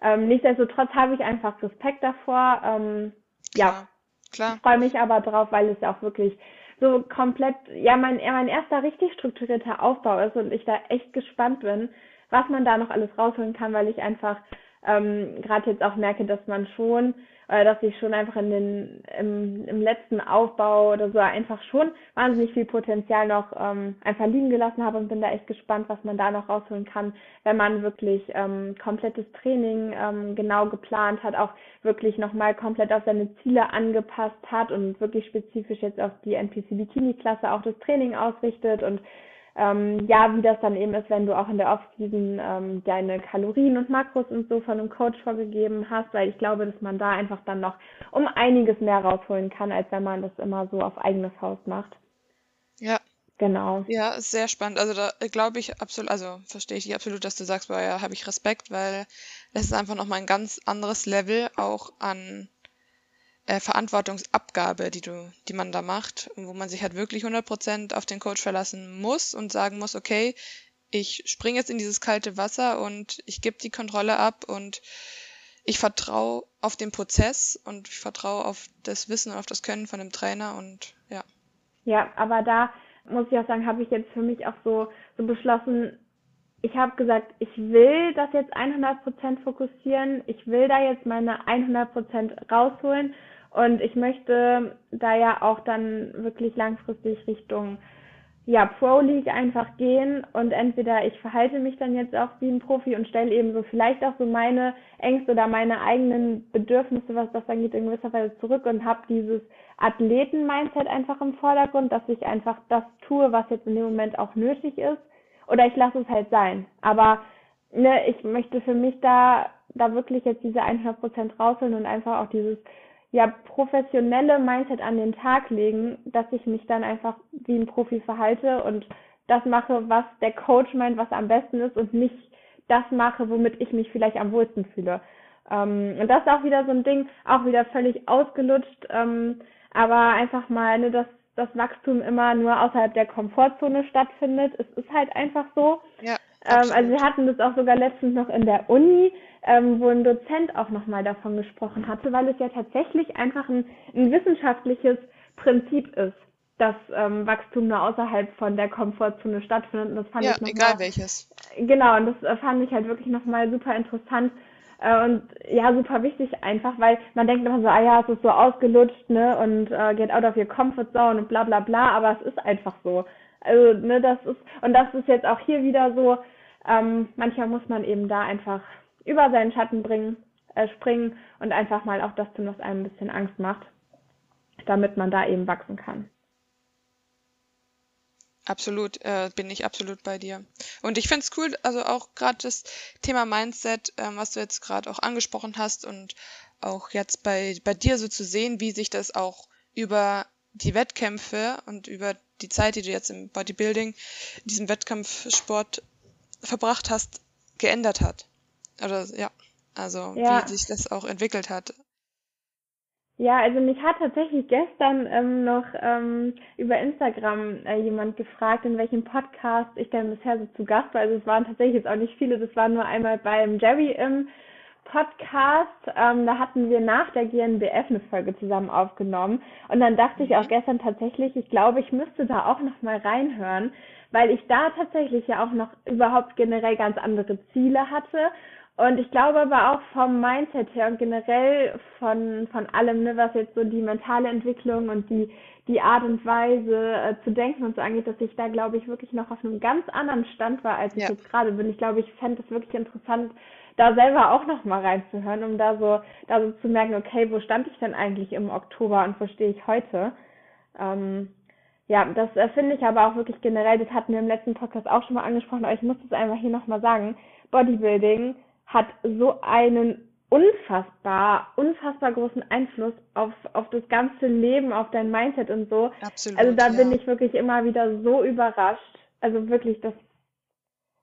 Speaker 2: Ähm, nichtsdestotrotz habe ich einfach Respekt davor. Ähm, ja,
Speaker 1: klar.
Speaker 2: Ich freue mich aber drauf, weil es ja auch wirklich so komplett, ja, mein, mein erster richtig strukturierter Aufbau ist und ich da echt gespannt bin, was man da noch alles rausholen kann, weil ich einfach ähm, gerade jetzt auch merke, dass man schon äh, dass ich schon einfach in den im, im letzten Aufbau oder so einfach schon wahnsinnig viel Potenzial noch ähm, einfach liegen gelassen habe und bin da echt gespannt, was man da noch rausholen kann, wenn man wirklich ähm, komplettes Training ähm, genau geplant hat, auch wirklich nochmal komplett auf seine Ziele angepasst hat und wirklich spezifisch jetzt auf die NPC Bikini Klasse auch das Training ausrichtet und ähm, ja, wie das dann eben ist, wenn du auch in der Off-Season ähm, deine Kalorien und Makros und so von einem Coach vorgegeben hast, weil ich glaube, dass man da einfach dann noch um einiges mehr rausholen kann, als wenn man das immer so auf eigene Faust macht.
Speaker 1: Ja.
Speaker 2: Genau.
Speaker 1: Ja, sehr spannend. Also da glaube ich absolut, also verstehe ich dich absolut, dass du sagst, boah, ja, habe ich Respekt, weil das ist einfach nochmal ein ganz anderes Level auch an äh, Verantwortungsabgabe, die du, die man da macht, wo man sich halt wirklich 100% auf den Coach verlassen muss und sagen muss, okay, ich springe jetzt in dieses kalte Wasser und ich gebe die Kontrolle ab und ich vertraue auf den Prozess und ich vertraue auf das Wissen und auf das Können von dem Trainer und ja.
Speaker 2: Ja, aber da muss ich auch sagen, habe ich jetzt für mich auch so, so beschlossen, ich habe gesagt, ich will das jetzt 100% fokussieren, ich will da jetzt meine 100% rausholen. Und ich möchte da ja auch dann wirklich langfristig Richtung ja, Pro League einfach gehen. Und entweder ich verhalte mich dann jetzt auch wie ein Profi und stelle eben so vielleicht auch so meine Ängste oder meine eigenen Bedürfnisse, was das angeht, in gewisser Weise zurück und habe dieses Athleten-Mindset einfach im Vordergrund, dass ich einfach das tue, was jetzt in dem Moment auch nötig ist oder ich lasse es halt sein. Aber ne, ich möchte für mich da, da wirklich jetzt diese 100% rausholen und einfach auch dieses ja, professionelle Mindset an den Tag legen, dass ich mich dann einfach wie ein Profi verhalte und das mache, was der Coach meint, was am besten ist und nicht das mache, womit ich mich vielleicht am wohlsten fühle. Ähm, und das ist auch wieder so ein Ding, auch wieder völlig ausgelutscht, ähm, aber einfach mal, ne, dass das Wachstum immer nur außerhalb der Komfortzone stattfindet. Es ist halt einfach so.
Speaker 1: Ja,
Speaker 2: ähm, also wir hatten das auch sogar letztens noch in der Uni, ähm, wo ein Dozent auch nochmal davon gesprochen hatte, weil es ja tatsächlich einfach ein, ein wissenschaftliches Prinzip ist, dass ähm, Wachstum nur außerhalb von der Komfortzone stattfindet. Und das fand
Speaker 1: ja,
Speaker 2: ich noch
Speaker 1: egal
Speaker 2: mal,
Speaker 1: welches.
Speaker 2: Genau, und das äh, fand ich halt wirklich nochmal super interessant und ja, super wichtig einfach, weil man denkt immer so, ah ja, es ist so ausgelutscht, ne, und äh, get out of your comfort zone und bla bla bla, aber es ist einfach so. Also, ne, das ist, und das ist jetzt auch hier wieder so, ähm, manchmal muss man eben da einfach über seinen Schatten bringen, äh, springen und einfach mal auch das tun, was einem ein bisschen Angst macht, damit man da eben wachsen kann.
Speaker 1: Absolut, äh, bin ich absolut bei dir. Und ich finde es cool, also auch gerade das Thema Mindset, ähm, was du jetzt gerade auch angesprochen hast und auch jetzt bei, bei dir so zu sehen, wie sich das auch über die Wettkämpfe und über die Zeit, die du jetzt im Bodybuilding, in diesem Wettkampfsport verbracht hast, geändert hat. Oder ja, also
Speaker 2: Ja.
Speaker 1: wie sich das auch entwickelt hat.
Speaker 2: Ja, also mich hat tatsächlich gestern ähm, noch ähm, über Instagram äh, jemand gefragt, in welchem Podcast ich denn bisher so zu Gast war. Also es waren tatsächlich jetzt auch nicht viele, das war nur einmal beim Jerry im Podcast. Ähm, da hatten wir nach der GNBF eine Folge zusammen aufgenommen. Und dann dachte ich auch
Speaker 1: Mhm.
Speaker 2: gestern tatsächlich, ich glaube, ich müsste da auch noch mal reinhören, weil ich da tatsächlich ja auch noch überhaupt generell ganz andere Ziele hatte und ich glaube aber auch vom Mindset her und generell von, von allem, ne, was jetzt so die mentale Entwicklung und die, die Art und Weise äh, zu denken und so angeht, dass ich da, glaube ich, wirklich noch auf einem ganz anderen Stand war, als ich
Speaker 1: Ja.
Speaker 2: jetzt gerade bin. Ich glaube, ich fände es wirklich interessant, da selber auch noch mal reinzuhören, um da so, da so zu merken, okay, wo stand ich denn eigentlich im Oktober und wo stehe ich heute? Ähm, ja, das äh, finde ich aber auch wirklich generell, das hatten wir im letzten Podcast auch schon mal angesprochen, aber ich muss das einfach hier nochmal sagen. Bodybuilding hat so einen unfassbar, unfassbar großen Einfluss auf, auf das ganze Leben, auf dein Mindset und so.
Speaker 1: Absolut,
Speaker 2: Also da bin
Speaker 1: ja.
Speaker 2: ich wirklich immer wieder so überrascht. Also wirklich, das,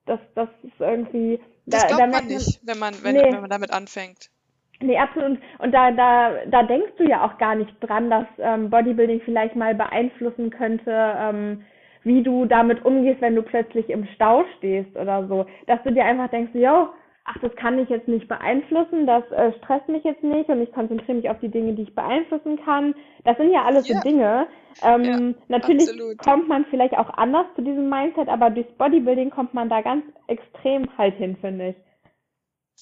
Speaker 2: das, das ist irgendwie,
Speaker 1: Das
Speaker 2: da, da
Speaker 1: glaubt
Speaker 2: merkt man,
Speaker 1: nicht, wenn man, wenn,
Speaker 2: nee,
Speaker 1: wenn man damit anfängt.
Speaker 2: Nee, absolut. Und, und da, da, da denkst du ja auch gar nicht dran, dass ähm, Bodybuilding vielleicht mal beeinflussen könnte, ähm, wie du damit umgehst, wenn du plötzlich im Stau stehst oder so. Dass du dir einfach denkst, yo, ach, das kann ich jetzt nicht beeinflussen, das äh, stresst mich jetzt nicht und ich konzentriere mich auf die Dinge, die ich beeinflussen kann. Das sind ja alles so
Speaker 1: Ja,
Speaker 2: Dinge.
Speaker 1: ja,
Speaker 2: Ähm, natürlich
Speaker 1: absolut.
Speaker 2: kommt man vielleicht auch anders zu diesem Mindset, aber durchs Bodybuilding kommt man da ganz extrem halt hin, finde ich.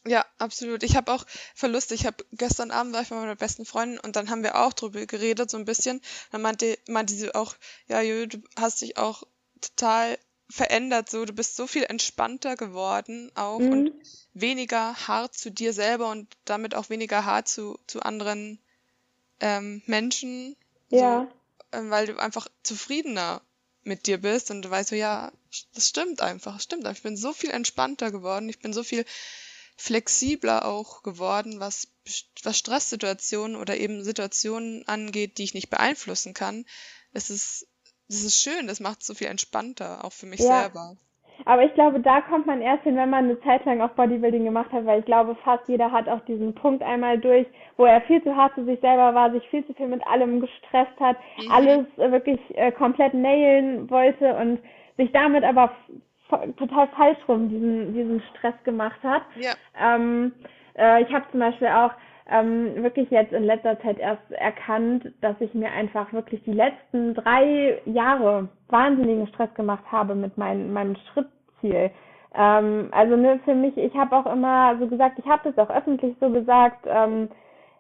Speaker 1: Ja, absolut. Ich habe auch Verluste. Ich habe gestern Abend war ich bei meiner besten Freundin und dann haben wir auch drüber geredet, so ein bisschen. Dann meinte, meinte sie auch, ja, Jö, du hast dich auch total verändert, so, du bist so viel entspannter geworden auch und
Speaker 2: Mhm.
Speaker 1: weniger hart zu dir selber und damit auch weniger hart zu, zu anderen ähm, Menschen, so,
Speaker 2: Ja.
Speaker 1: ähm, weil du einfach zufriedener mit dir bist und du weißt so, ja, Das stimmt einfach, das stimmt einfach. Ich bin so viel entspannter geworden. Ich bin so viel flexibler auch geworden, was, was Stresssituationen oder eben Situationen angeht, die ich nicht beeinflussen kann. Es ist, das ist schön, das macht es so viel entspannter, auch für mich
Speaker 2: Ja.
Speaker 1: selber.
Speaker 2: Aber ich glaube, da kommt man erst hin, wenn man eine Zeit lang auch Bodybuilding gemacht hat, weil ich glaube, fast jeder hat auch diesen Punkt einmal durch, wo er viel zu hart zu sich selber war, sich viel zu viel mit allem gestresst hat,
Speaker 1: Mhm.
Speaker 2: alles äh, wirklich äh, komplett nailen wollte und sich damit aber total falsch rum diesen, diesen Stress gemacht hat.
Speaker 1: Ja,
Speaker 2: Ähm, äh, ich habe zum Beispiel auch ähm, wirklich jetzt in letzter Zeit erst erkannt, dass ich mir einfach wirklich die letzten drei Jahre wahnsinnigen Stress gemacht habe mit mein, meinem Schrittziel. Ähm, also ne, für mich, ich habe auch immer so gesagt, ich habe das auch öffentlich so gesagt, ähm,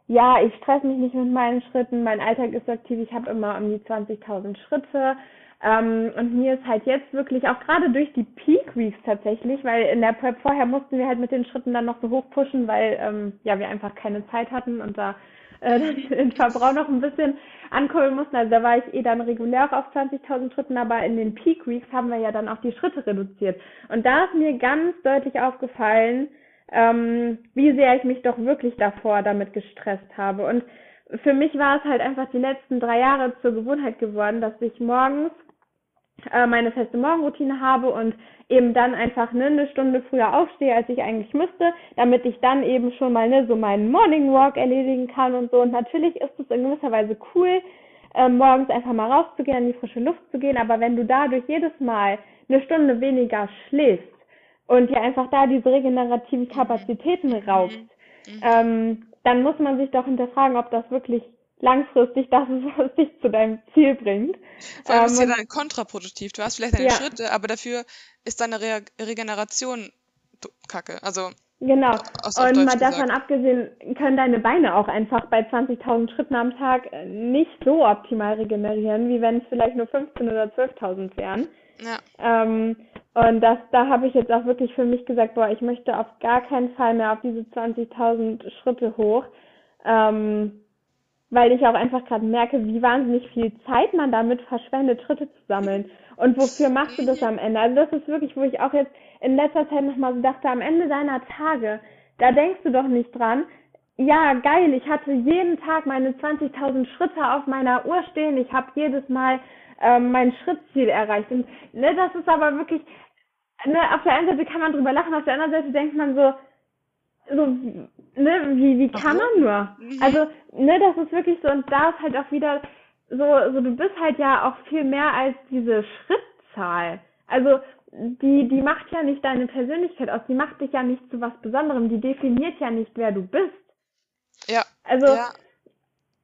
Speaker 2: ja, ich stress mich nicht mit meinen Schritten, mein Alltag ist aktiv, ich habe immer um die 20.000 Schritte. Ähm, und mir ist halt jetzt wirklich, auch gerade durch die Peak Weeks tatsächlich, weil in der Prep vorher mussten wir halt mit den Schritten dann noch so hoch pushen, weil ähm, ja wir einfach keine Zeit hatten und da äh, den Verbrauch noch ein bisschen ankurbeln mussten. Also da war ich eh dann regulär auch auf 20.000 Schritten, aber in den Peak Weeks haben wir ja dann auch die Schritte reduziert. Und da ist mir ganz deutlich aufgefallen, ähm, wie sehr ich mich doch wirklich davor damit gestresst habe. Und für mich war es halt einfach die letzten drei Jahre zur Gewohnheit geworden, dass ich morgens äh, meine feste Morgenroutine habe und eben dann einfach ne, eine Stunde früher aufstehe, als ich eigentlich müsste, damit ich dann eben schon mal ne, so meinen Morning Walk erledigen kann und so. Und natürlich ist es in gewisser Weise cool, äh, morgens einfach mal rauszugehen, in die frische Luft zu gehen, aber wenn du dadurch jedes Mal eine Stunde weniger schläfst und dir einfach da diese regenerativen Kapazitäten raubst,
Speaker 1: Mhm.
Speaker 2: ähm, dann muss man sich doch hinterfragen, ob das wirklich langfristig das ist, was dich zu deinem Ziel bringt.
Speaker 1: Vor allem ist es ja
Speaker 2: Ähm,
Speaker 1: dann kontraproduktiv. Du hast vielleicht deine
Speaker 2: ja,
Speaker 1: Schritte, aber dafür ist deine Re Regeneration kacke. Also
Speaker 2: genau.
Speaker 1: aus
Speaker 2: Und mal davon abgesehen, können deine Beine auch einfach bei 20.000 Schritten am Tag nicht so optimal regenerieren, wie wenn es vielleicht nur 15.000 oder 12.000 wären.
Speaker 1: Ja,
Speaker 2: Ähm, und das, da habe ich jetzt auch wirklich für mich gesagt, boah, ich möchte auf gar keinen Fall mehr auf diese 20.000 Schritte hoch, ähm, weil ich auch einfach gerade merke, wie wahnsinnig viel Zeit man damit verschwendet, Schritte zu sammeln. Und wofür machst du das am Ende? Also das ist wirklich, wo ich auch jetzt in letzter Zeit nochmal so dachte, am Ende deiner Tage, da denkst du doch nicht dran, ja, geil, ich hatte jeden Tag meine 20.000 Schritte auf meiner Uhr stehen, ich habe jedes Mal ähm, mein Schrittziel erreicht. Und ne, das ist aber wirklich, ne, auf der einen Seite kann man drüber lachen, auf der anderen Seite denkt man so, so, ne, wie, wie kann man nur? Also, ne, das ist wirklich so, und da ist halt auch wieder so, so, du bist halt ja auch viel mehr als diese Schrittzahl. Also, die, die macht ja nicht deine Persönlichkeit aus, die macht dich ja nicht zu was Besonderem, die definiert ja nicht, wer du bist.
Speaker 1: Ja,
Speaker 2: Also,
Speaker 1: ja,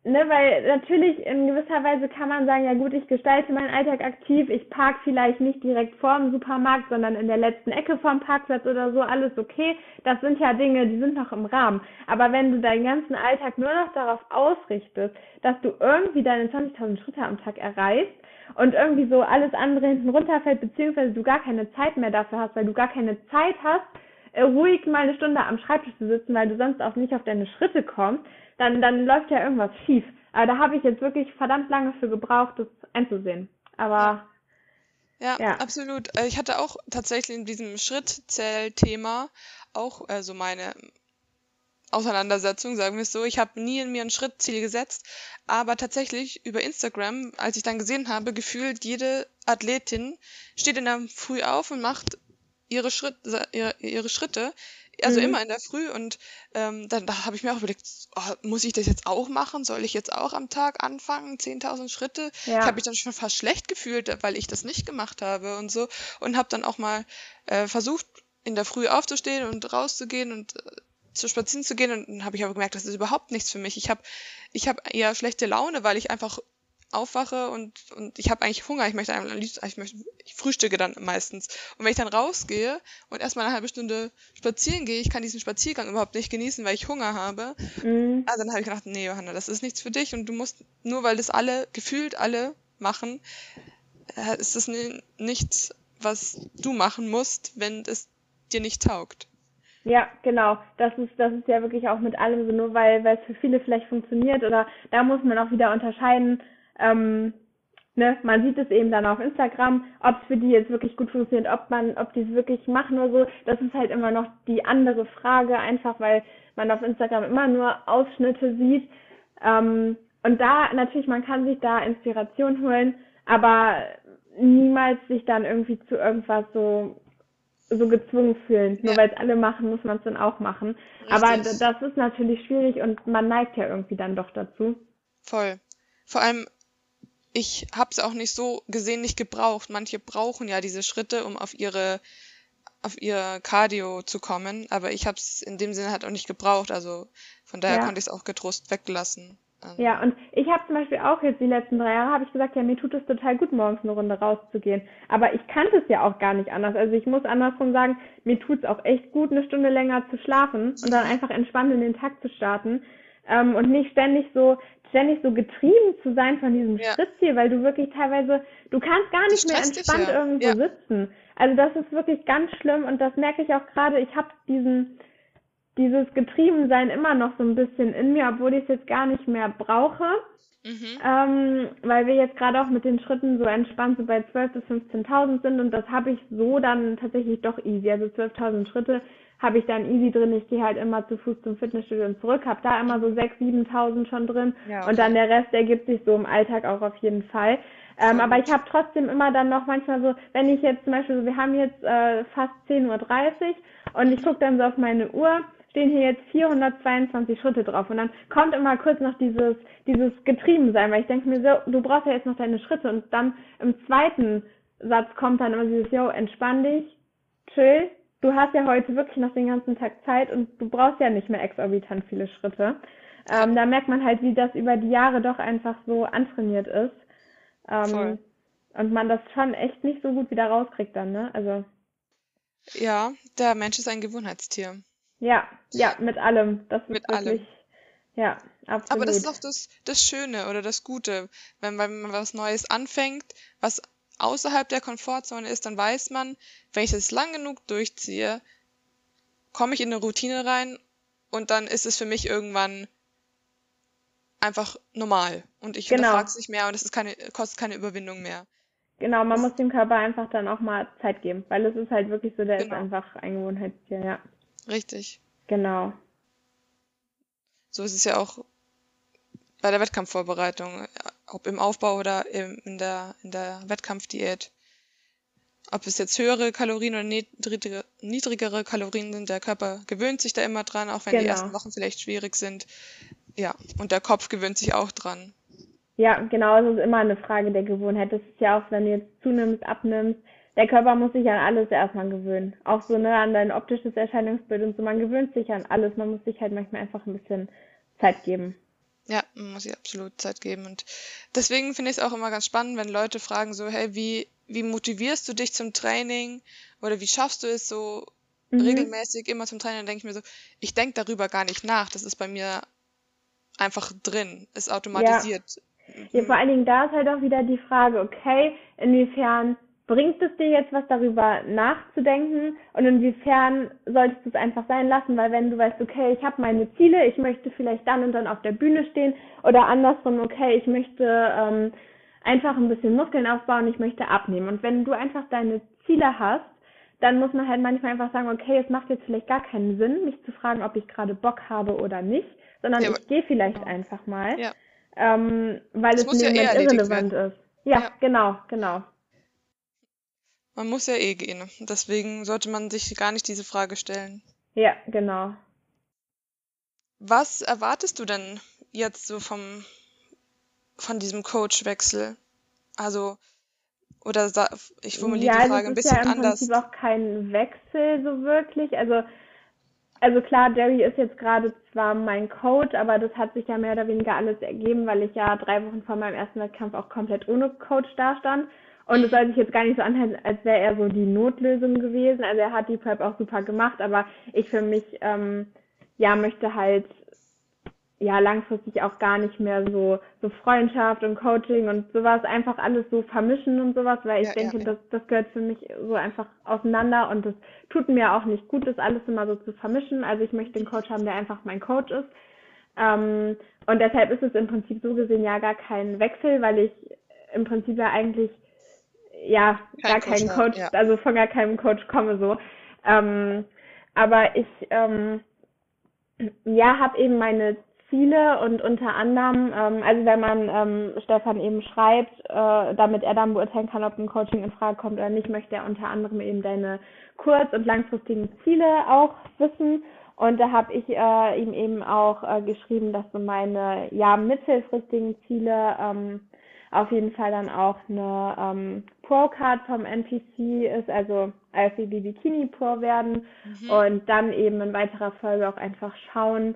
Speaker 2: Ne, weil natürlich in gewisser Weise kann man sagen, ja gut, ich gestalte meinen Alltag aktiv, ich park vielleicht nicht direkt vorm Supermarkt, sondern in der letzten Ecke vom Parkplatz oder so, alles okay. Das sind ja Dinge, die sind noch im Rahmen. Aber wenn du deinen ganzen Alltag nur noch darauf ausrichtest, dass du irgendwie deine 20.000 Schritte am Tag erreichst und irgendwie so alles andere hinten runterfällt, beziehungsweise du gar keine Zeit mehr dafür hast, weil du gar keine Zeit hast, äh, ruhig mal eine Stunde am Schreibtisch zu sitzen, weil du sonst auch nicht auf deine Schritte kommst, dann, dann läuft ja irgendwas schief. Aber da habe ich jetzt wirklich verdammt lange für gebraucht, das einzusehen. Aber
Speaker 1: Ja,
Speaker 2: ja.
Speaker 1: absolut. Äh, Ich hatte auch tatsächlich in diesem Schrittzählthema auch äh, so meine Auseinandersetzung, sagen wir es so. Ich habe nie in mir ein Schrittziel gesetzt, aber tatsächlich über Instagram, als ich dann gesehen habe, gefühlt jede Athletin steht in der Früh auf und macht ihre Schritt, ihre, ihre Schritte, also
Speaker 2: Mhm.
Speaker 1: immer in der Früh und ähm, dann da habe ich mir auch überlegt, oh, muss ich das jetzt auch machen? Soll ich jetzt auch am Tag anfangen? 10.000 Schritte? Ich habe
Speaker 2: Ja.
Speaker 1: mich dann schon fast schlecht gefühlt, weil ich das nicht gemacht habe und so und habe dann auch mal äh, versucht, in der Früh aufzustehen und rauszugehen und äh, zu spazieren zu gehen und dann habe ich aber gemerkt, das ist überhaupt nichts für mich. Ich habe ich habe eher schlechte Laune, weil ich einfach aufwache und, und ich habe eigentlich Hunger. Ich möchte am liebsten, ich möchte, ich frühstücke dann meistens. Und wenn ich dann rausgehe und erstmal eine halbe Stunde spazieren gehe, ich kann diesen Spaziergang überhaupt nicht genießen, weil ich Hunger habe.
Speaker 2: Mhm.
Speaker 1: Also dann habe ich gedacht, nee, Johanna, das ist nichts für dich und du musst, nur weil das alle, gefühlt alle machen, äh, ist das ni- nichts, was du machen musst, wenn es dir nicht taugt.
Speaker 2: Ja, genau. Das ist, das ist ja wirklich auch mit allem so, nur weil, weil es für viele vielleicht funktioniert oder da muss man auch wieder unterscheiden, ähm, ne, man sieht es eben dann auf Instagram, ob es für die jetzt wirklich gut funktioniert, ob man, ob die es wirklich machen oder so, das ist halt immer noch die andere Frage, einfach weil man auf Instagram immer nur Ausschnitte sieht. Ähm, und da natürlich, man kann sich da Inspiration holen, aber niemals sich dann irgendwie zu irgendwas so so gezwungen fühlen. Nur weil es alle machen, muss man es dann auch machen. Richtig. Aber das ist natürlich schwierig und man neigt ja irgendwie dann doch dazu.
Speaker 1: Voll. Vor allem, ich habe es auch nicht so gesehen, nicht gebraucht. Manche brauchen ja diese Schritte, um auf ihre auf ihr Cardio zu kommen, aber ich habe es in dem Sinne halt auch nicht gebraucht. Also von daher ja. konnte ich es auch getrost weglassen.
Speaker 2: Ähm. Ja, und ich habe zum Beispiel auch jetzt die letzten drei Jahre, habe ich gesagt, ja, mir tut es total gut, morgens eine Runde rauszugehen. Aber ich kannte es ja auch gar nicht anders. Also ich muss andersrum sagen, mir tut es auch echt gut, eine Stunde länger zu schlafen und dann einfach entspannt in den Tag zu starten. Ähm, und nicht ständig so ständig so getrieben zu sein von diesem ja. Schrittziel, weil du wirklich teilweise, du kannst gar nicht mehr entspannt ja. irgendwo ja. sitzen. Also das ist wirklich ganz schlimm und das merke ich auch gerade. Ich habe diesen dieses Getriebensein immer noch so ein bisschen in mir, obwohl ich es jetzt gar nicht mehr brauche. Mhm. Ähm, weil wir jetzt gerade auch mit den Schritten so entspannt so bei 12.000 bis 15.000 sind und das habe ich so dann tatsächlich doch easy. Also 12.000 Schritte habe ich dann easy drin. Ich gehe halt immer zu Fuß zum Fitnessstudio und zurück, habe da immer so 6.000, 7.000 schon drin ja, okay. und dann der Rest ergibt sich so im Alltag auch auf jeden Fall. Ähm, aber ich habe trotzdem immer dann noch manchmal so, wenn ich jetzt zum Beispiel, so, wir haben jetzt äh, fast 10.30 Uhr und ich gucke dann so auf meine Uhr stehen hier jetzt 422 Schritte drauf. Und dann kommt immer kurz noch dieses, dieses Getriebensein, weil ich denke mir so, du brauchst ja jetzt noch deine Schritte. Und dann im zweiten Satz kommt dann immer dieses, yo, entspann dich, chill. Du hast ja heute wirklich noch den ganzen Tag Zeit und du brauchst ja nicht mehr exorbitant viele Schritte. Ähm, da merkt man halt, wie das über die Jahre doch einfach so antrainiert ist. Ähm, und man das schon echt nicht so gut wieder rauskriegt dann, ne? Also.
Speaker 1: Ja, der Mensch ist ein Gewohnheitstier.
Speaker 2: Ja, ja, mit allem. Das ist mit wirklich, allem. Ja, absolut.
Speaker 1: Aber das ist auch das, das Schöne oder das Gute, wenn, wenn man was Neues anfängt, was außerhalb der Komfortzone ist, dann weiß man, wenn ich das lang genug durchziehe, komme ich in eine Routine rein und dann ist es für mich irgendwann einfach normal und ich genau. es nicht mehr und es ist keine, kostet keine Überwindung mehr.
Speaker 2: Genau, man muss dem Körper einfach dann auch mal Zeit geben, weil es ist halt wirklich so, der genau. ist einfach ein Gewohnheitstier, ja.
Speaker 1: Richtig.
Speaker 2: Genau.
Speaker 1: So ist es ja auch bei der Wettkampfvorbereitung, ob im Aufbau oder in der, in der Wettkampfdiät. Ob es jetzt höhere Kalorien oder niedrigere, niedrigere Kalorien sind, der Körper gewöhnt sich da immer dran, auch wenn genau. die ersten Wochen vielleicht schwierig sind. Ja, und der Kopf gewöhnt sich auch dran.
Speaker 2: Ja, genau, es ist immer eine Frage der Gewohnheit. Das ist ja auch, wenn du jetzt zunimmst, abnimmst, der Körper muss sich an alles erstmal gewöhnen. Auch so, ne, an dein optisches Erscheinungsbild und so. Man gewöhnt sich an alles. Man muss sich halt manchmal einfach ein bisschen Zeit geben.
Speaker 1: Ja, man muss sich absolut Zeit geben. Und deswegen finde ich es auch immer ganz spannend, wenn Leute fragen so, hey, wie, wie motivierst du dich zum Training? Oder wie schaffst du es so mhm. regelmäßig immer zum Training? Dann denke ich mir so, ich denke darüber gar nicht nach. Das ist bei mir einfach drin, ist automatisiert.
Speaker 2: Ja. ja, vor allen Dingen da ist halt auch wieder die Frage, okay, inwiefern bringt es dir jetzt was darüber nachzudenken und inwiefern solltest du es einfach sein lassen, weil wenn du weißt, okay, ich habe meine Ziele, ich möchte vielleicht dann und dann auf der Bühne stehen oder andersrum, okay, ich möchte ähm, einfach ein bisschen Muskeln aufbauen, ich möchte abnehmen und wenn du einfach deine Ziele hast, dann muss man halt manchmal einfach sagen, okay, es macht jetzt vielleicht gar keinen Sinn, mich zu fragen, ob ich gerade Bock habe oder nicht, sondern ja, ich gehe vielleicht genau. einfach mal, ja. ähm, weil das es Moment ja irrelevant ist. Ja, ja, genau, genau.
Speaker 1: Man muss ja eh gehen. Deswegen sollte man sich gar nicht diese Frage stellen.
Speaker 2: Ja, genau.
Speaker 1: Was erwartest du denn jetzt so vom, von diesem Coachwechsel? Also, oder ich formuliere ja, die Frage ein bisschen anders. Ja,
Speaker 2: das ist ja im Prinzip auch kein Wechsel so wirklich. Also, also klar, Jerry ist jetzt gerade zwar mein Coach, aber das hat sich ja mehr oder weniger alles ergeben, weil ich ja drei Wochen vor meinem ersten Wettkampf auch komplett ohne Coach dastand. Und es soll sich jetzt gar nicht so anhören, als wäre er so die Notlösung gewesen. Also er hat die Prep auch super gemacht, aber ich für mich, ähm, ja, möchte halt ja langfristig auch gar nicht mehr so so Freundschaft und Coaching und sowas einfach alles so vermischen und sowas, weil ich ja, denke, ja, ja. das das gehört für mich so einfach auseinander und das tut mir auch nicht gut, das alles immer so zu vermischen. Also ich möchte einen Coach haben, der einfach mein Coach ist. Ähm, und deshalb ist es im Prinzip so gesehen ja gar kein Wechsel, weil ich im Prinzip ja eigentlich ja
Speaker 1: Kein
Speaker 2: gar keinen
Speaker 1: Coach,
Speaker 2: Coach,
Speaker 1: ja.
Speaker 2: also von gar keinem Coach komme so. Ähm, aber ich ähm, ja habe eben meine Ziele und unter anderem, ähm, also wenn man ähm, Stefan eben schreibt, äh, damit er dann beurteilen kann, ob ein Coaching in Frage kommt oder nicht, möchte er unter anderem eben deine kurz- und langfristigen Ziele auch wissen. Und da habe ich äh, ihm eben auch äh, geschrieben, dass so meine ja mittelfristigen Ziele ähm, auf jeden Fall dann auch eine ähm, Pro-Card vom NPC ist, also IFBB Bikini Pro werden
Speaker 1: Mhm.
Speaker 2: und dann eben in weiterer Folge auch einfach schauen,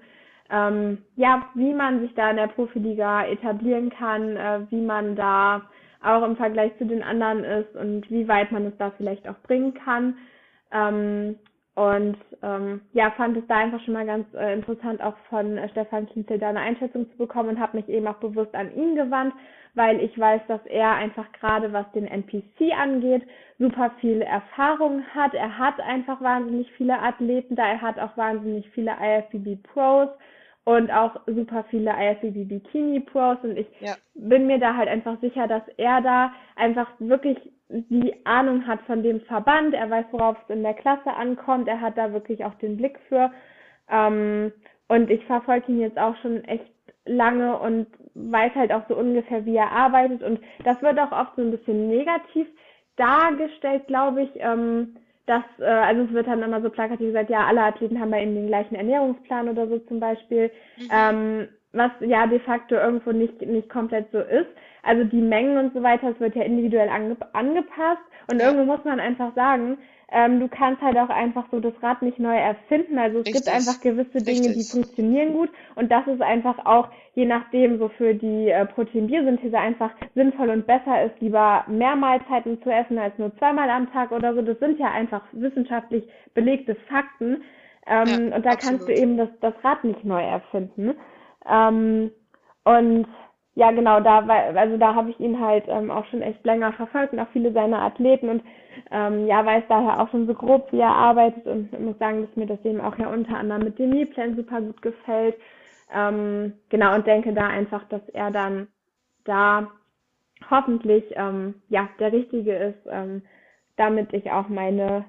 Speaker 2: ähm, ja, wie man sich da in der Profiliga etablieren kann, äh, wie man da auch im Vergleich zu den anderen ist und wie weit man es da vielleicht auch bringen kann. Ähm, und ähm, ja, fand es da einfach schon mal ganz äh, interessant, auch von äh, Stefan Kienzel da eine Einschätzung zu bekommen und habe mich eben auch bewusst an ihn gewandt, weil ich weiß, dass er einfach gerade was den NPC angeht, super viel Erfahrung hat. Er hat einfach wahnsinnig viele Athleten da, er hat auch wahnsinnig viele IFBB Pros und auch super viele IFBB Bikini Pros und ich
Speaker 1: Ja.
Speaker 2: bin mir da halt einfach sicher, dass er da einfach wirklich die Ahnung hat von dem Verband. Er weiß, worauf es in der Klasse ankommt. Er hat da wirklich auch den Blick für. Ähm, und ich verfolge ihn jetzt auch schon echt lange und weiß halt auch so ungefähr, wie er arbeitet. Und das wird auch oft so ein bisschen negativ dargestellt, glaube ich. Ähm, dass, äh, also es wird dann immer so plakativ gesagt, ja, alle Athleten haben bei ihm den gleichen Ernährungsplan oder so zum Beispiel.
Speaker 1: Mhm.
Speaker 2: Ähm, was ja de facto irgendwo nicht, nicht komplett so ist. Also die Mengen und so weiter, es wird ja individuell ange angepasst. Und irgendwo muss man einfach sagen, ähm, du kannst halt auch einfach so das Rad nicht neu erfinden. Also es gibt
Speaker 1: Richtig.
Speaker 2: einfach gewisse Dinge, die
Speaker 1: Richtig.
Speaker 2: funktionieren gut. Und das ist einfach auch, je nachdem, so für die äh, Proteinbiosynthese einfach sinnvoll und besser ist, lieber mehr Mahlzeiten zu essen als nur zweimal am Tag oder so. Das sind ja einfach wissenschaftlich belegte Fakten. Ähm,
Speaker 1: Ja,
Speaker 2: und da kannst du
Speaker 1: absolut.
Speaker 2: eben das, das Rad nicht neu erfinden. Ähm, und ja, genau, da war, also da habe ich ihn halt ähm, auch schon echt länger verfolgt und auch viele seiner Athleten und ähm, ja, weiß daher auch schon so grob, wie er arbeitet und muss sagen, dass mir das eben auch ja unter anderem mit dem Mealplan super gut gefällt. Ähm, genau, und denke da einfach, dass er dann da hoffentlich ähm, ja der Richtige ist, ähm, damit ich auch meine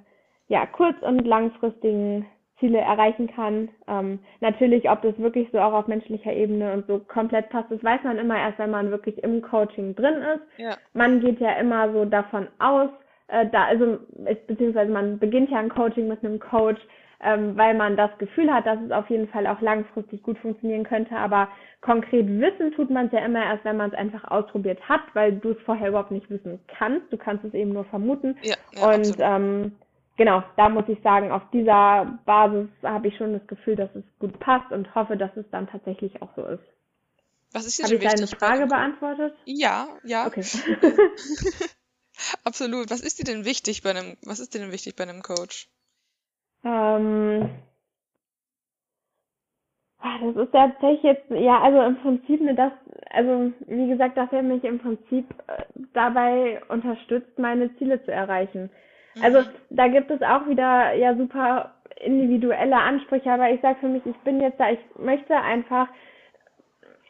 Speaker 2: ja kurz- und langfristigen Ziele erreichen kann. Ähm, natürlich, ob das wirklich so auch auf menschlicher Ebene und so komplett passt, das weiß man immer erst, wenn man wirklich im Coaching drin ist.
Speaker 1: Ja.
Speaker 2: Man geht ja immer so davon aus, äh, da, also beziehungsweise man beginnt ja ein Coaching mit einem Coach, ähm, weil man das Gefühl hat, dass es auf jeden Fall auch langfristig gut funktionieren könnte. Aber konkret wissen tut man es ja immer erst, wenn man es einfach ausprobiert hat, weil du es vorher überhaupt nicht wissen kannst. Du kannst es eben nur vermuten.
Speaker 1: Ja, ja,
Speaker 2: Und
Speaker 1: absolut.
Speaker 2: ähm, genau, da muss ich sagen, auf dieser Basis habe ich schon das Gefühl, dass es gut passt und hoffe, dass es dann tatsächlich auch so ist.
Speaker 1: Was ist dir
Speaker 2: Habe ich deine Frage beantwortet?
Speaker 1: Ja, ja,
Speaker 2: Okay.
Speaker 1: absolut. Was ist dir denn wichtig bei einem, was ist dir denn wichtig bei einem Coach?
Speaker 2: Ähm, ah, das ist tatsächlich jetzt, ja, also im Prinzip das, also wie gesagt, dass er mich im Prinzip äh, dabei unterstützt, meine Ziele zu erreichen. Also
Speaker 1: Mhm.
Speaker 2: da gibt es auch wieder ja super individuelle Ansprüche, aber ich sage für mich, ich bin jetzt da, ich möchte einfach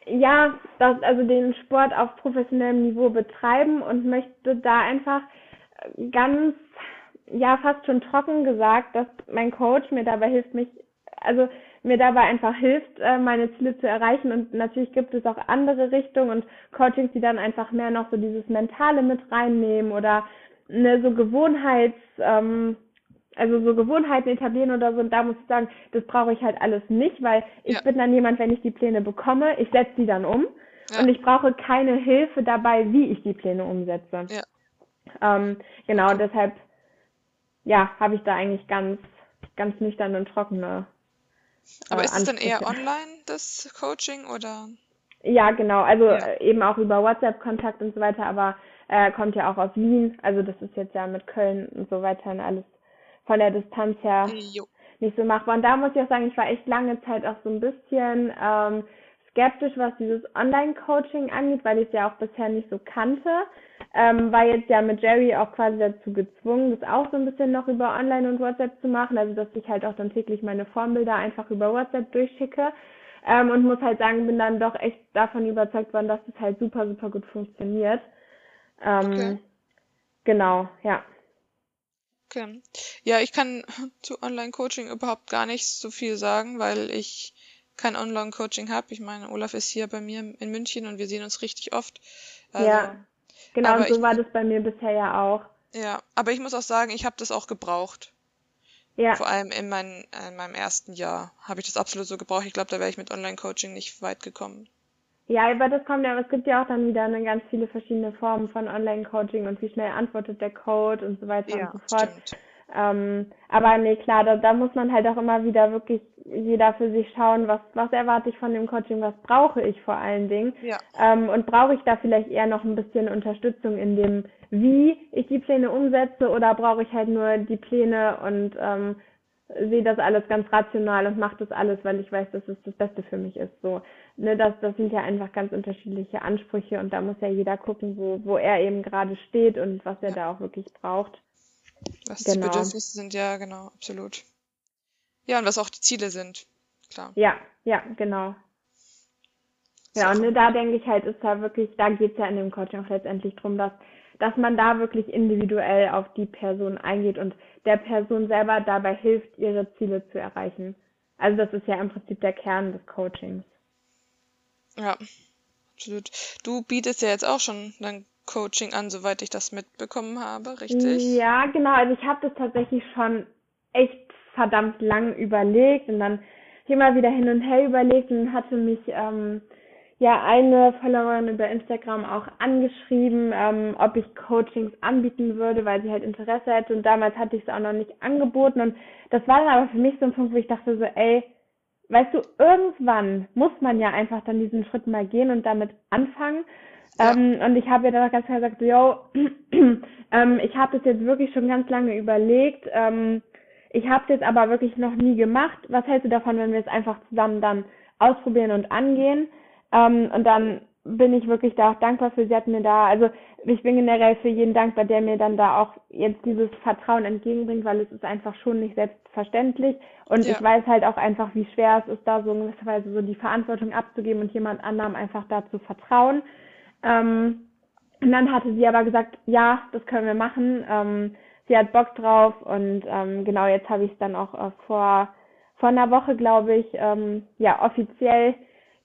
Speaker 2: ja, das, also den Sport auf professionellem Niveau betreiben und möchte da einfach ganz, ja, fast schon trocken gesagt, dass mein Coach mir dabei hilft, mich, also mir dabei einfach hilft, äh, meine Ziele zu erreichen. Und natürlich gibt es auch andere Richtungen und Coachings, die dann einfach mehr noch so dieses Mentale mit reinnehmen oder ne, so Gewohnheits, ähm, also so Gewohnheiten etablieren oder so. Und da muss ich sagen, das brauche ich halt alles nicht, weil ich
Speaker 1: Ja.
Speaker 2: bin dann jemand, wenn ich die Pläne bekomme, ich setze die dann um.
Speaker 1: Ja.
Speaker 2: Und ich brauche keine Hilfe dabei, wie ich die Pläne umsetze.
Speaker 1: Ja.
Speaker 2: Ähm, genau, deshalb, ja, habe ich da eigentlich ganz, ganz nüchtern und trockene
Speaker 1: Aber
Speaker 2: äh,
Speaker 1: ist es dann eher
Speaker 2: Ansprüche.
Speaker 1: online, das Coaching, oder?
Speaker 2: Ja, genau. Also
Speaker 1: Ja.
Speaker 2: eben auch über WhatsApp-Kontakt und so weiter, aber er kommt ja auch aus Wien. Also das ist jetzt ja mit Köln und so weiter und alles von der Distanz her
Speaker 1: Jo.
Speaker 2: nicht so machbar. Und da muss ich auch sagen, ich war echt lange Zeit auch so ein bisschen ähm, skeptisch, was dieses Online-Coaching angeht, weil ich es ja auch bisher nicht so kannte. Ähm, war jetzt ja mit Jerry auch quasi dazu gezwungen, das auch so ein bisschen noch über Online und WhatsApp zu machen. Also dass ich halt auch dann täglich meine Formbilder einfach über WhatsApp durchschicke. Ähm, und muss halt sagen, bin dann doch echt davon überzeugt worden, dass es halt super, super gut funktioniert. Ähm,
Speaker 1: Okay.
Speaker 2: genau, ja.
Speaker 1: Okay. Ja, ich kann zu Online-Coaching überhaupt gar nicht so viel sagen, weil ich kein Online-Coaching habe. Ich meine, Olaf ist hier bei mir in München und wir sehen uns richtig oft. Also,
Speaker 2: Ja, genau, und so
Speaker 1: ich,
Speaker 2: war das bei mir bisher ja auch.
Speaker 1: ja, aber ich muss auch sagen, ich habe das auch gebraucht.
Speaker 2: Ja,
Speaker 1: Vor allem in, mein, in meinem ersten Jahr habe ich das absolut so gebraucht. Ich glaube, da wäre ich mit Online-Coaching nicht weit gekommen.
Speaker 2: Ja, aber das kommt ja, aber es gibt ja auch dann wieder eine ganz viele verschiedene Formen von Online-Coaching und wie schnell antwortet der Code und so weiter und
Speaker 1: Ja,
Speaker 2: so fort.
Speaker 1: stimmt.
Speaker 2: Ähm, aber nee, klar, da, da muss man halt auch immer wieder wirklich jeder für sich schauen, was, was erwarte ich von dem Coaching, was brauche ich vor allen Dingen.
Speaker 1: Ja,
Speaker 2: Ähm, und brauche ich da vielleicht eher noch ein bisschen Unterstützung in dem, wie ich die Pläne umsetze, oder brauche ich halt nur die Pläne und ähm, sehe das alles ganz rational und mache das alles, weil ich weiß, dass es das Beste für mich ist. So, ne, das, das sind ja einfach ganz unterschiedliche Ansprüche und da muss ja jeder gucken, wo, wo er eben gerade steht und was er
Speaker 1: ja.
Speaker 2: da auch wirklich braucht.
Speaker 1: Was die
Speaker 2: Genau.
Speaker 1: Bedürfnisse sind, ja, genau, absolut. Ja, und was auch die Ziele sind. Klar.
Speaker 2: Ja, ja, genau. Ja, und ne, da denke ich halt, ist da wirklich, da geht's ja in dem Coaching auch letztendlich drum, dass, dass man da wirklich individuell auf die Person eingeht und der Person selber dabei hilft, ihre Ziele zu erreichen. Also das ist ja im Prinzip der Kern des Coachings.
Speaker 1: Ja, absolut. Du bietest ja jetzt auch schon dein Coaching an, soweit ich das mitbekommen habe, richtig?
Speaker 2: Ja, genau. Also ich habe das tatsächlich schon echt verdammt lang überlegt und dann immer wieder hin und her überlegt und hatte mich ähm, ja eine Followerin über Instagram auch angeschrieben, ähm, ob ich Coachings anbieten würde, weil sie halt Interesse hätte und damals hatte ich es auch noch nicht angeboten und das war dann aber für mich so ein Punkt, wo ich dachte so, ey, weißt du, irgendwann muss man ja einfach dann diesen Schritt mal gehen und damit anfangen.
Speaker 1: Ja,
Speaker 2: Ähm, und ich habe ihr dann auch ganz klar gesagt, so, yo, ähm, ich habe das jetzt wirklich schon ganz lange überlegt. Ähm, ich habe es jetzt aber wirklich noch nie gemacht. Was hältst du davon, wenn wir es einfach zusammen dann ausprobieren und angehen? Ähm, und dann bin ich wirklich da auch dankbar für. Sie hat mir da, also ich bin generell für jeden dankbar, der mir dann da auch jetzt dieses Vertrauen entgegenbringt, weil es ist einfach schon nicht selbstverständlich. Und ich
Speaker 1: ja,
Speaker 2: weiß halt auch einfach, wie schwer es ist, da so in gewisser Weise so die Verantwortung abzugeben und jemand anderem einfach da zu vertrauen. Ähm, und dann hatte sie aber gesagt, ja, das können wir machen. Ähm, sie hat Bock drauf und ähm, genau jetzt habe ich es dann auch äh, vor vor einer Woche, glaube ich, ähm, ja offiziell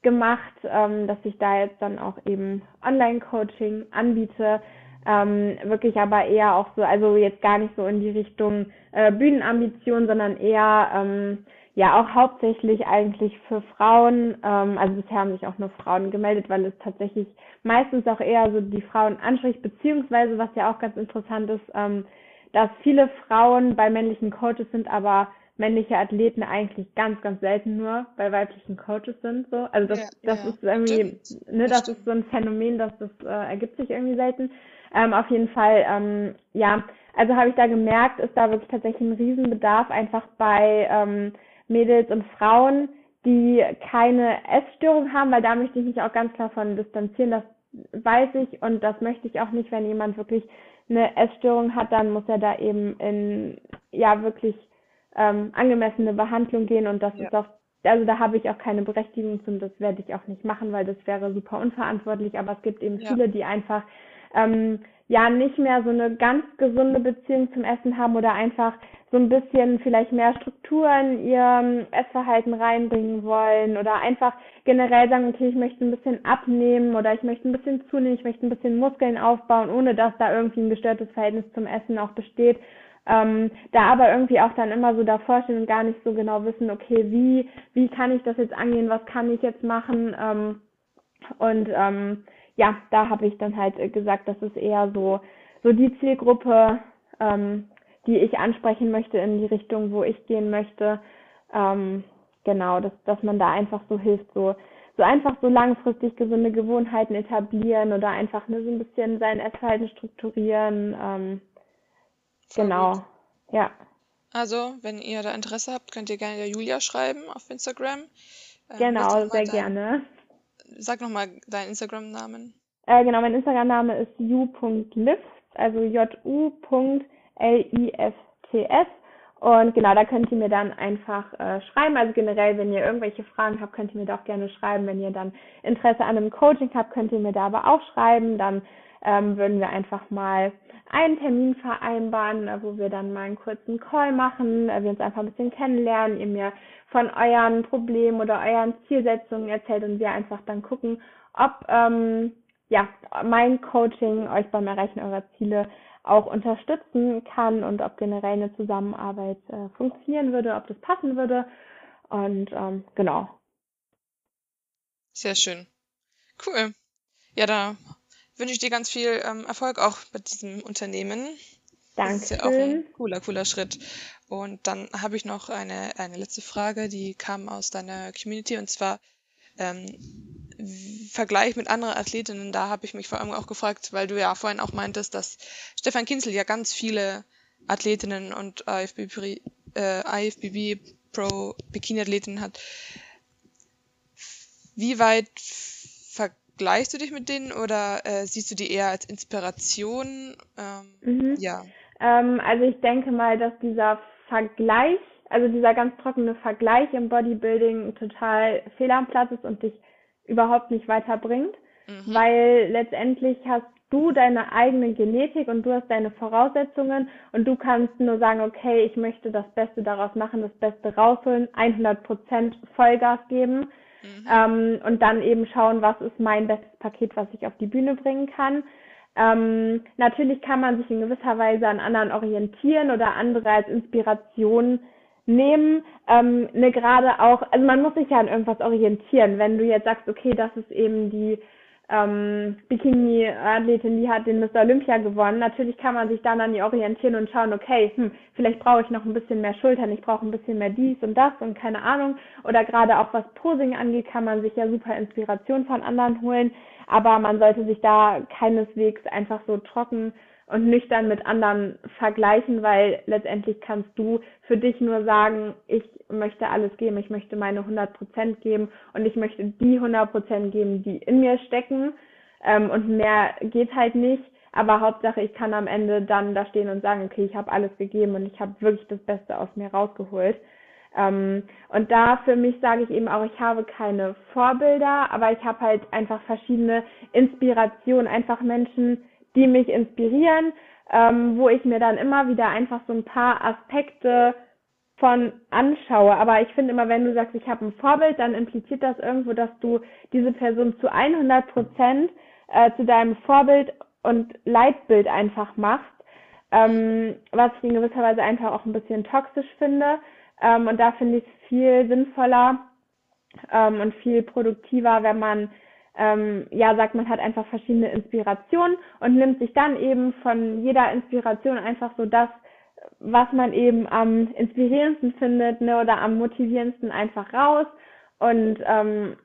Speaker 2: gemacht, ähm, dass ich da jetzt dann auch eben Online-Coaching anbiete. Ähm, wirklich aber eher auch so, also jetzt gar nicht so in die Richtung äh, Bühnenambition, sondern eher ähm, ja auch hauptsächlich eigentlich für Frauen. Ähm, also bisher haben sich auch nur Frauen gemeldet, weil es tatsächlich meistens auch eher so die Frauen anspricht, beziehungsweise was ja auch ganz interessant ist, ähm, dass viele Frauen bei männlichen Coaches sind, aber männliche Athleten eigentlich ganz, ganz selten nur bei weiblichen Coaches sind. So. Also das,
Speaker 1: ja,
Speaker 2: das
Speaker 1: ja.
Speaker 2: ist irgendwie,
Speaker 1: Stimmt.
Speaker 2: ne,
Speaker 1: Das
Speaker 2: das ist so ein Phänomen, dass das äh, ergibt sich irgendwie selten. Ähm, auf jeden Fall, ähm, ja, also habe ich da gemerkt, ist da wirklich tatsächlich ein Riesenbedarf einfach bei ähm, Mädels und Frauen, die keine Essstörung haben, weil da möchte ich mich auch ganz klar von distanzieren. Das weiß ich und das möchte ich auch nicht, wenn jemand wirklich eine Essstörung hat, dann muss er da eben in ja wirklich ähm, angemessene Behandlung gehen und das
Speaker 1: Ja,
Speaker 2: ist auch, also da habe ich auch keine Berechtigung zu und das werde ich auch nicht machen, weil das wäre super unverantwortlich, aber es gibt eben
Speaker 1: ja,
Speaker 2: viele, die einfach ähm, ja nicht mehr so eine ganz gesunde Beziehung zum Essen haben oder einfach so ein bisschen vielleicht mehr Struktur in ihr Essverhalten reinbringen wollen oder einfach generell sagen, okay, ich möchte ein bisschen abnehmen oder ich möchte ein bisschen zunehmen, ich möchte ein bisschen Muskeln aufbauen, ohne dass da irgendwie ein gestörtes Verhältnis zum Essen auch besteht. Ähm, da aber irgendwie auch dann immer so davor stehen und gar nicht so genau wissen, okay, wie, wie kann ich das jetzt angehen, was kann ich jetzt machen? Ähm, und ähm, ja, da habe ich dann halt gesagt, das ist eher so, so die Zielgruppe, ähm, die ich ansprechen möchte in die Richtung, wo ich gehen möchte. Ähm, genau, dass, dass man da einfach so hilft, so, so einfach so langfristig gesunde Gewohnheiten etablieren oder einfach ne, so ein bisschen sein Essverhalten strukturieren. Ähm. Genau, ja.
Speaker 1: Also, wenn ihr da Interesse habt, könnt ihr gerne der Julia schreiben auf Instagram. Ähm,
Speaker 2: Genau, sehr
Speaker 1: dein,
Speaker 2: gerne.
Speaker 1: sag nochmal deinen Instagram-Namen.
Speaker 2: Äh, genau, mein Instagram-Name ist ju.lifts, also J-U.L-I-F-T-S. Und genau, da könnt ihr mir dann einfach äh, schreiben. Also generell, wenn ihr irgendwelche Fragen habt, könnt ihr mir da auch gerne schreiben. Wenn ihr dann Interesse an einem Coaching habt, könnt ihr mir da aber auch schreiben. Dann ähm, würden wir einfach mal einen Termin vereinbaren, äh, wo wir dann mal einen kurzen Call machen, äh, wir uns einfach ein bisschen kennenlernen, ihr mir von euren Problemen oder euren Zielsetzungen erzählt und wir einfach dann gucken, ob ähm, ja mein Coaching euch beim Erreichen eurer Ziele auch unterstützen kann und ob generell eine Zusammenarbeit äh, funktionieren würde, ob das passen würde. Und ähm, genau.
Speaker 1: Sehr schön. Cool. Ja, da wünsche ich dir ganz viel ähm, Erfolg auch mit diesem Unternehmen.
Speaker 2: Danke.
Speaker 1: Das ist ja auch ein cooler, cooler Schritt. Und dann habe ich noch eine, eine letzte Frage, die kam aus deiner Community und zwar ähm, Vergleich mit anderen Athletinnen, da habe ich mich vor allem auch gefragt, weil du ja vorhin auch meintest, dass Stefan Kinzel ja ganz viele Athletinnen und IFBB, äh, IFBB Pro Bikini-Athletinnen hat. Wie weit vergleichst du dich mit denen oder äh, siehst du die eher als Inspiration?
Speaker 2: Ähm, mhm. Ja. Ähm, also ich denke mal, dass dieser Vergleich, also dieser ganz trockene Vergleich im Bodybuilding total fehl am Platz ist und dich überhaupt nicht weiterbringt, mhm. weil letztendlich hast du deine eigene Genetik und du hast deine Voraussetzungen und du kannst nur sagen, okay, ich möchte das Beste daraus machen, das Beste rausholen, 100% Vollgas geben mhm. ähm, und dann eben schauen, was ist mein bestes Paket, was ich auf die Bühne bringen kann. Ähm, natürlich kann man sich in gewisser Weise an anderen orientieren oder andere als Inspiration nehmen. Ähm, ne, gerade auch, also man muss sich ja an irgendwas orientieren. Wenn du jetzt sagst, okay, das ist eben die ähm, Bikini-Athletin, die hat den Mr. Olympia gewonnen. Natürlich kann man sich dann an die orientieren und schauen, okay, hm, vielleicht brauche ich noch ein bisschen mehr Schultern, ich brauche ein bisschen mehr dies und das und keine Ahnung. Oder gerade auch was Posing angeht, kann man sich ja super Inspiration von anderen holen. Aber man sollte sich da keineswegs einfach so trocken und nüchtern mit anderen vergleichen, weil letztendlich kannst du für dich nur sagen, ich möchte alles geben, ich möchte meine 100 Prozent geben und ich möchte die 100 Prozent geben, die in mir stecken ähm, und mehr geht halt nicht. Aber Hauptsache, ich kann am Ende dann da stehen und sagen, okay, ich habe alles gegeben und ich habe wirklich das Beste aus mir rausgeholt. Ähm, und da für mich sage ich eben auch, ich habe keine Vorbilder, aber ich habe halt einfach verschiedene Inspirationen, einfach Menschen, die mich inspirieren, ähm, wo ich mir dann immer wieder einfach so ein paar Aspekte von anschaue. Aber ich finde immer, wenn du sagst, ich habe ein Vorbild, dann impliziert das irgendwo, dass du diese Person zu 100 Prozent äh, zu deinem Vorbild und Leitbild einfach machst, ähm, was ich in gewisser Weise einfach auch ein bisschen toxisch finde. Ähm, und da finde ich es viel sinnvoller ähm, und viel produktiver, wenn man ähm, ja sagt, man hat einfach verschiedene Inspirationen und nimmt sich dann eben von jeder Inspiration einfach so das, was man eben am inspirierendsten findet ne, oder am motivierendsten einfach raus und ähm,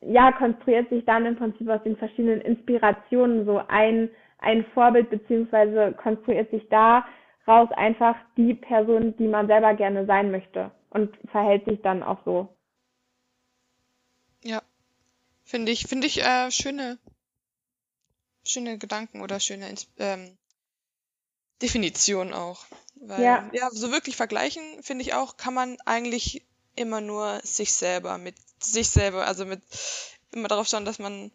Speaker 2: ja, konstruiert sich dann im Prinzip aus den verschiedenen Inspirationen so ein, ein Vorbild beziehungsweise konstruiert sich daraus einfach die Person, die man selber gerne sein möchte und verhält sich dann auch so.
Speaker 1: Ja, Finde ich, finde ich äh, schöne, schöne Gedanken oder schöne ähm, Definition auch. Weil, ja. ja, so wirklich vergleichen, finde ich auch, kann man eigentlich immer nur sich selber mit sich selber, also mit immer darauf schauen, dass man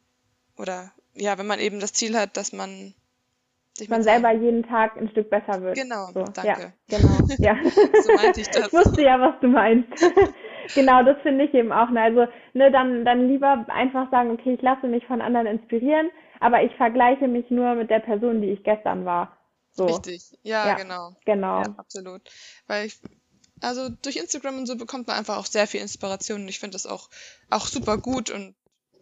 Speaker 1: oder ja, wenn man eben das Ziel hat, dass man
Speaker 2: sich man selber jeden Tag ein Stück besser wird.
Speaker 1: Genau, so, danke.
Speaker 2: Ja, genau, ja. so meinte ich das. Ich wusste ja, was du meinst. genau, das finde ich eben auch. Ne? Also, ne, dann, dann lieber einfach sagen, okay, ich lasse mich von anderen inspirieren, aber ich vergleiche mich nur mit der Person, die ich gestern war. So.
Speaker 1: Richtig, ja, ja genau.
Speaker 2: Genau.
Speaker 1: Ja, absolut. Weil ich, also durch Instagram und so bekommt man einfach auch sehr viel Inspiration und ich finde das auch, auch super gut und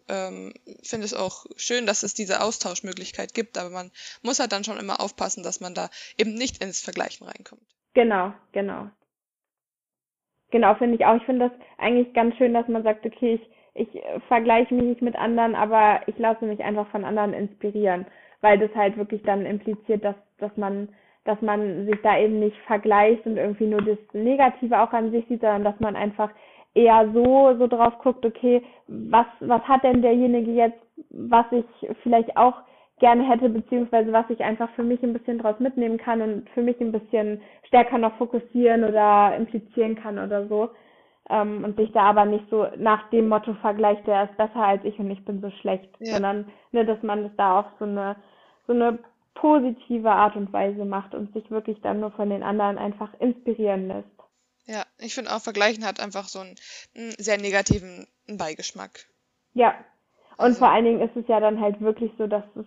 Speaker 1: ähm, finde es auch schön, dass es diese Austauschmöglichkeit gibt, aber man muss halt dann schon immer aufpassen, dass man da eben nicht ins Vergleichen reinkommt.
Speaker 2: Genau, genau. Genau, finde ich auch. Ich finde das eigentlich ganz schön, dass man sagt, okay, ich, ich äh, vergleiche mich nicht mit anderen, aber ich lasse mich einfach von anderen inspirieren, weil das halt wirklich dann impliziert, dass, dass man, dass man sich da eben nicht vergleicht und irgendwie nur das Negative auch an sich sieht, sondern dass man einfach eher so, so drauf guckt, okay, was, was hat denn derjenige jetzt, was ich vielleicht auch gerne hätte, beziehungsweise was ich einfach für mich ein bisschen draus mitnehmen kann und für mich ein bisschen stärker noch fokussieren oder implizieren kann oder so. Ähm, und sich da aber nicht so nach dem Motto vergleicht, der ist besser als ich und ich bin so schlecht, ja. sondern ne, dass man das da auf so eine so eine positive Art und Weise macht und sich wirklich dann nur von den anderen einfach inspirieren lässt.
Speaker 1: Ja, ich finde auch, Vergleichen hat einfach so einen, einen sehr negativen Beigeschmack.
Speaker 2: Ja. Und
Speaker 1: Also-
Speaker 2: vor allen Dingen ist es ja dann halt wirklich so, dass es,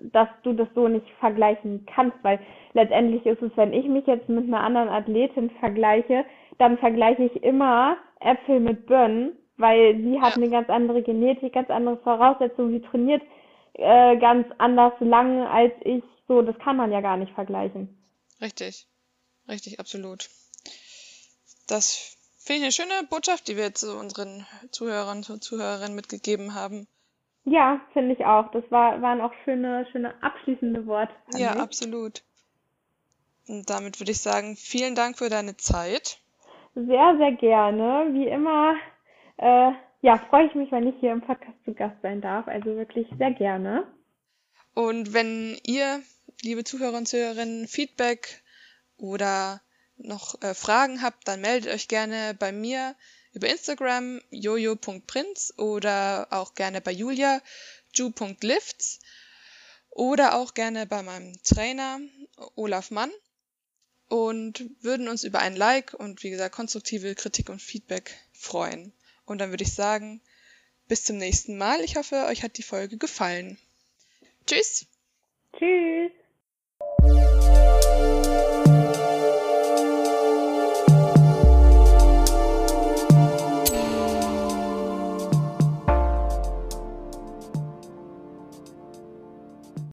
Speaker 2: dass du das so nicht vergleichen kannst, weil letztendlich ist es, wenn ich mich jetzt mit einer anderen Athletin vergleiche, dann vergleiche ich immer Äpfel mit Birnen, weil sie hat eine ganz andere Genetik, ganz andere Voraussetzungen, sie trainiert äh, ganz anders lang als ich. So, das kann man ja gar nicht vergleichen.
Speaker 1: Richtig. Richtig, absolut. Das finde ich eine schöne Botschaft, die wir jetzt unseren Zuhörern und Zuhörerinnen mitgegeben haben.
Speaker 2: Ja, finde ich auch. Das war, waren auch schöne, schöne abschließende Worte.
Speaker 1: Ja,
Speaker 2: ich.
Speaker 1: absolut. Und damit würde ich sagen, vielen Dank für deine Zeit.
Speaker 2: Sehr, sehr gerne. Wie immer, äh, ja, freue ich mich, wenn ich hier im Podcast zu Gast sein darf. Also wirklich sehr gerne.
Speaker 1: Und wenn ihr, liebe Zuhörer und Zuhörerinnen, Feedback oder noch äh, Fragen habt, dann meldet euch gerne bei mir über Instagram jojo.prinz oder auch gerne bei Julia ju.lifts oder auch gerne bei meinem Trainer Olaf Mann und würden uns über ein Like und wie gesagt konstruktive Kritik und Feedback freuen. Und dann würde ich sagen, bis zum nächsten Mal. Ich hoffe, euch hat die Folge gefallen. Tschüss!
Speaker 2: Tschüss.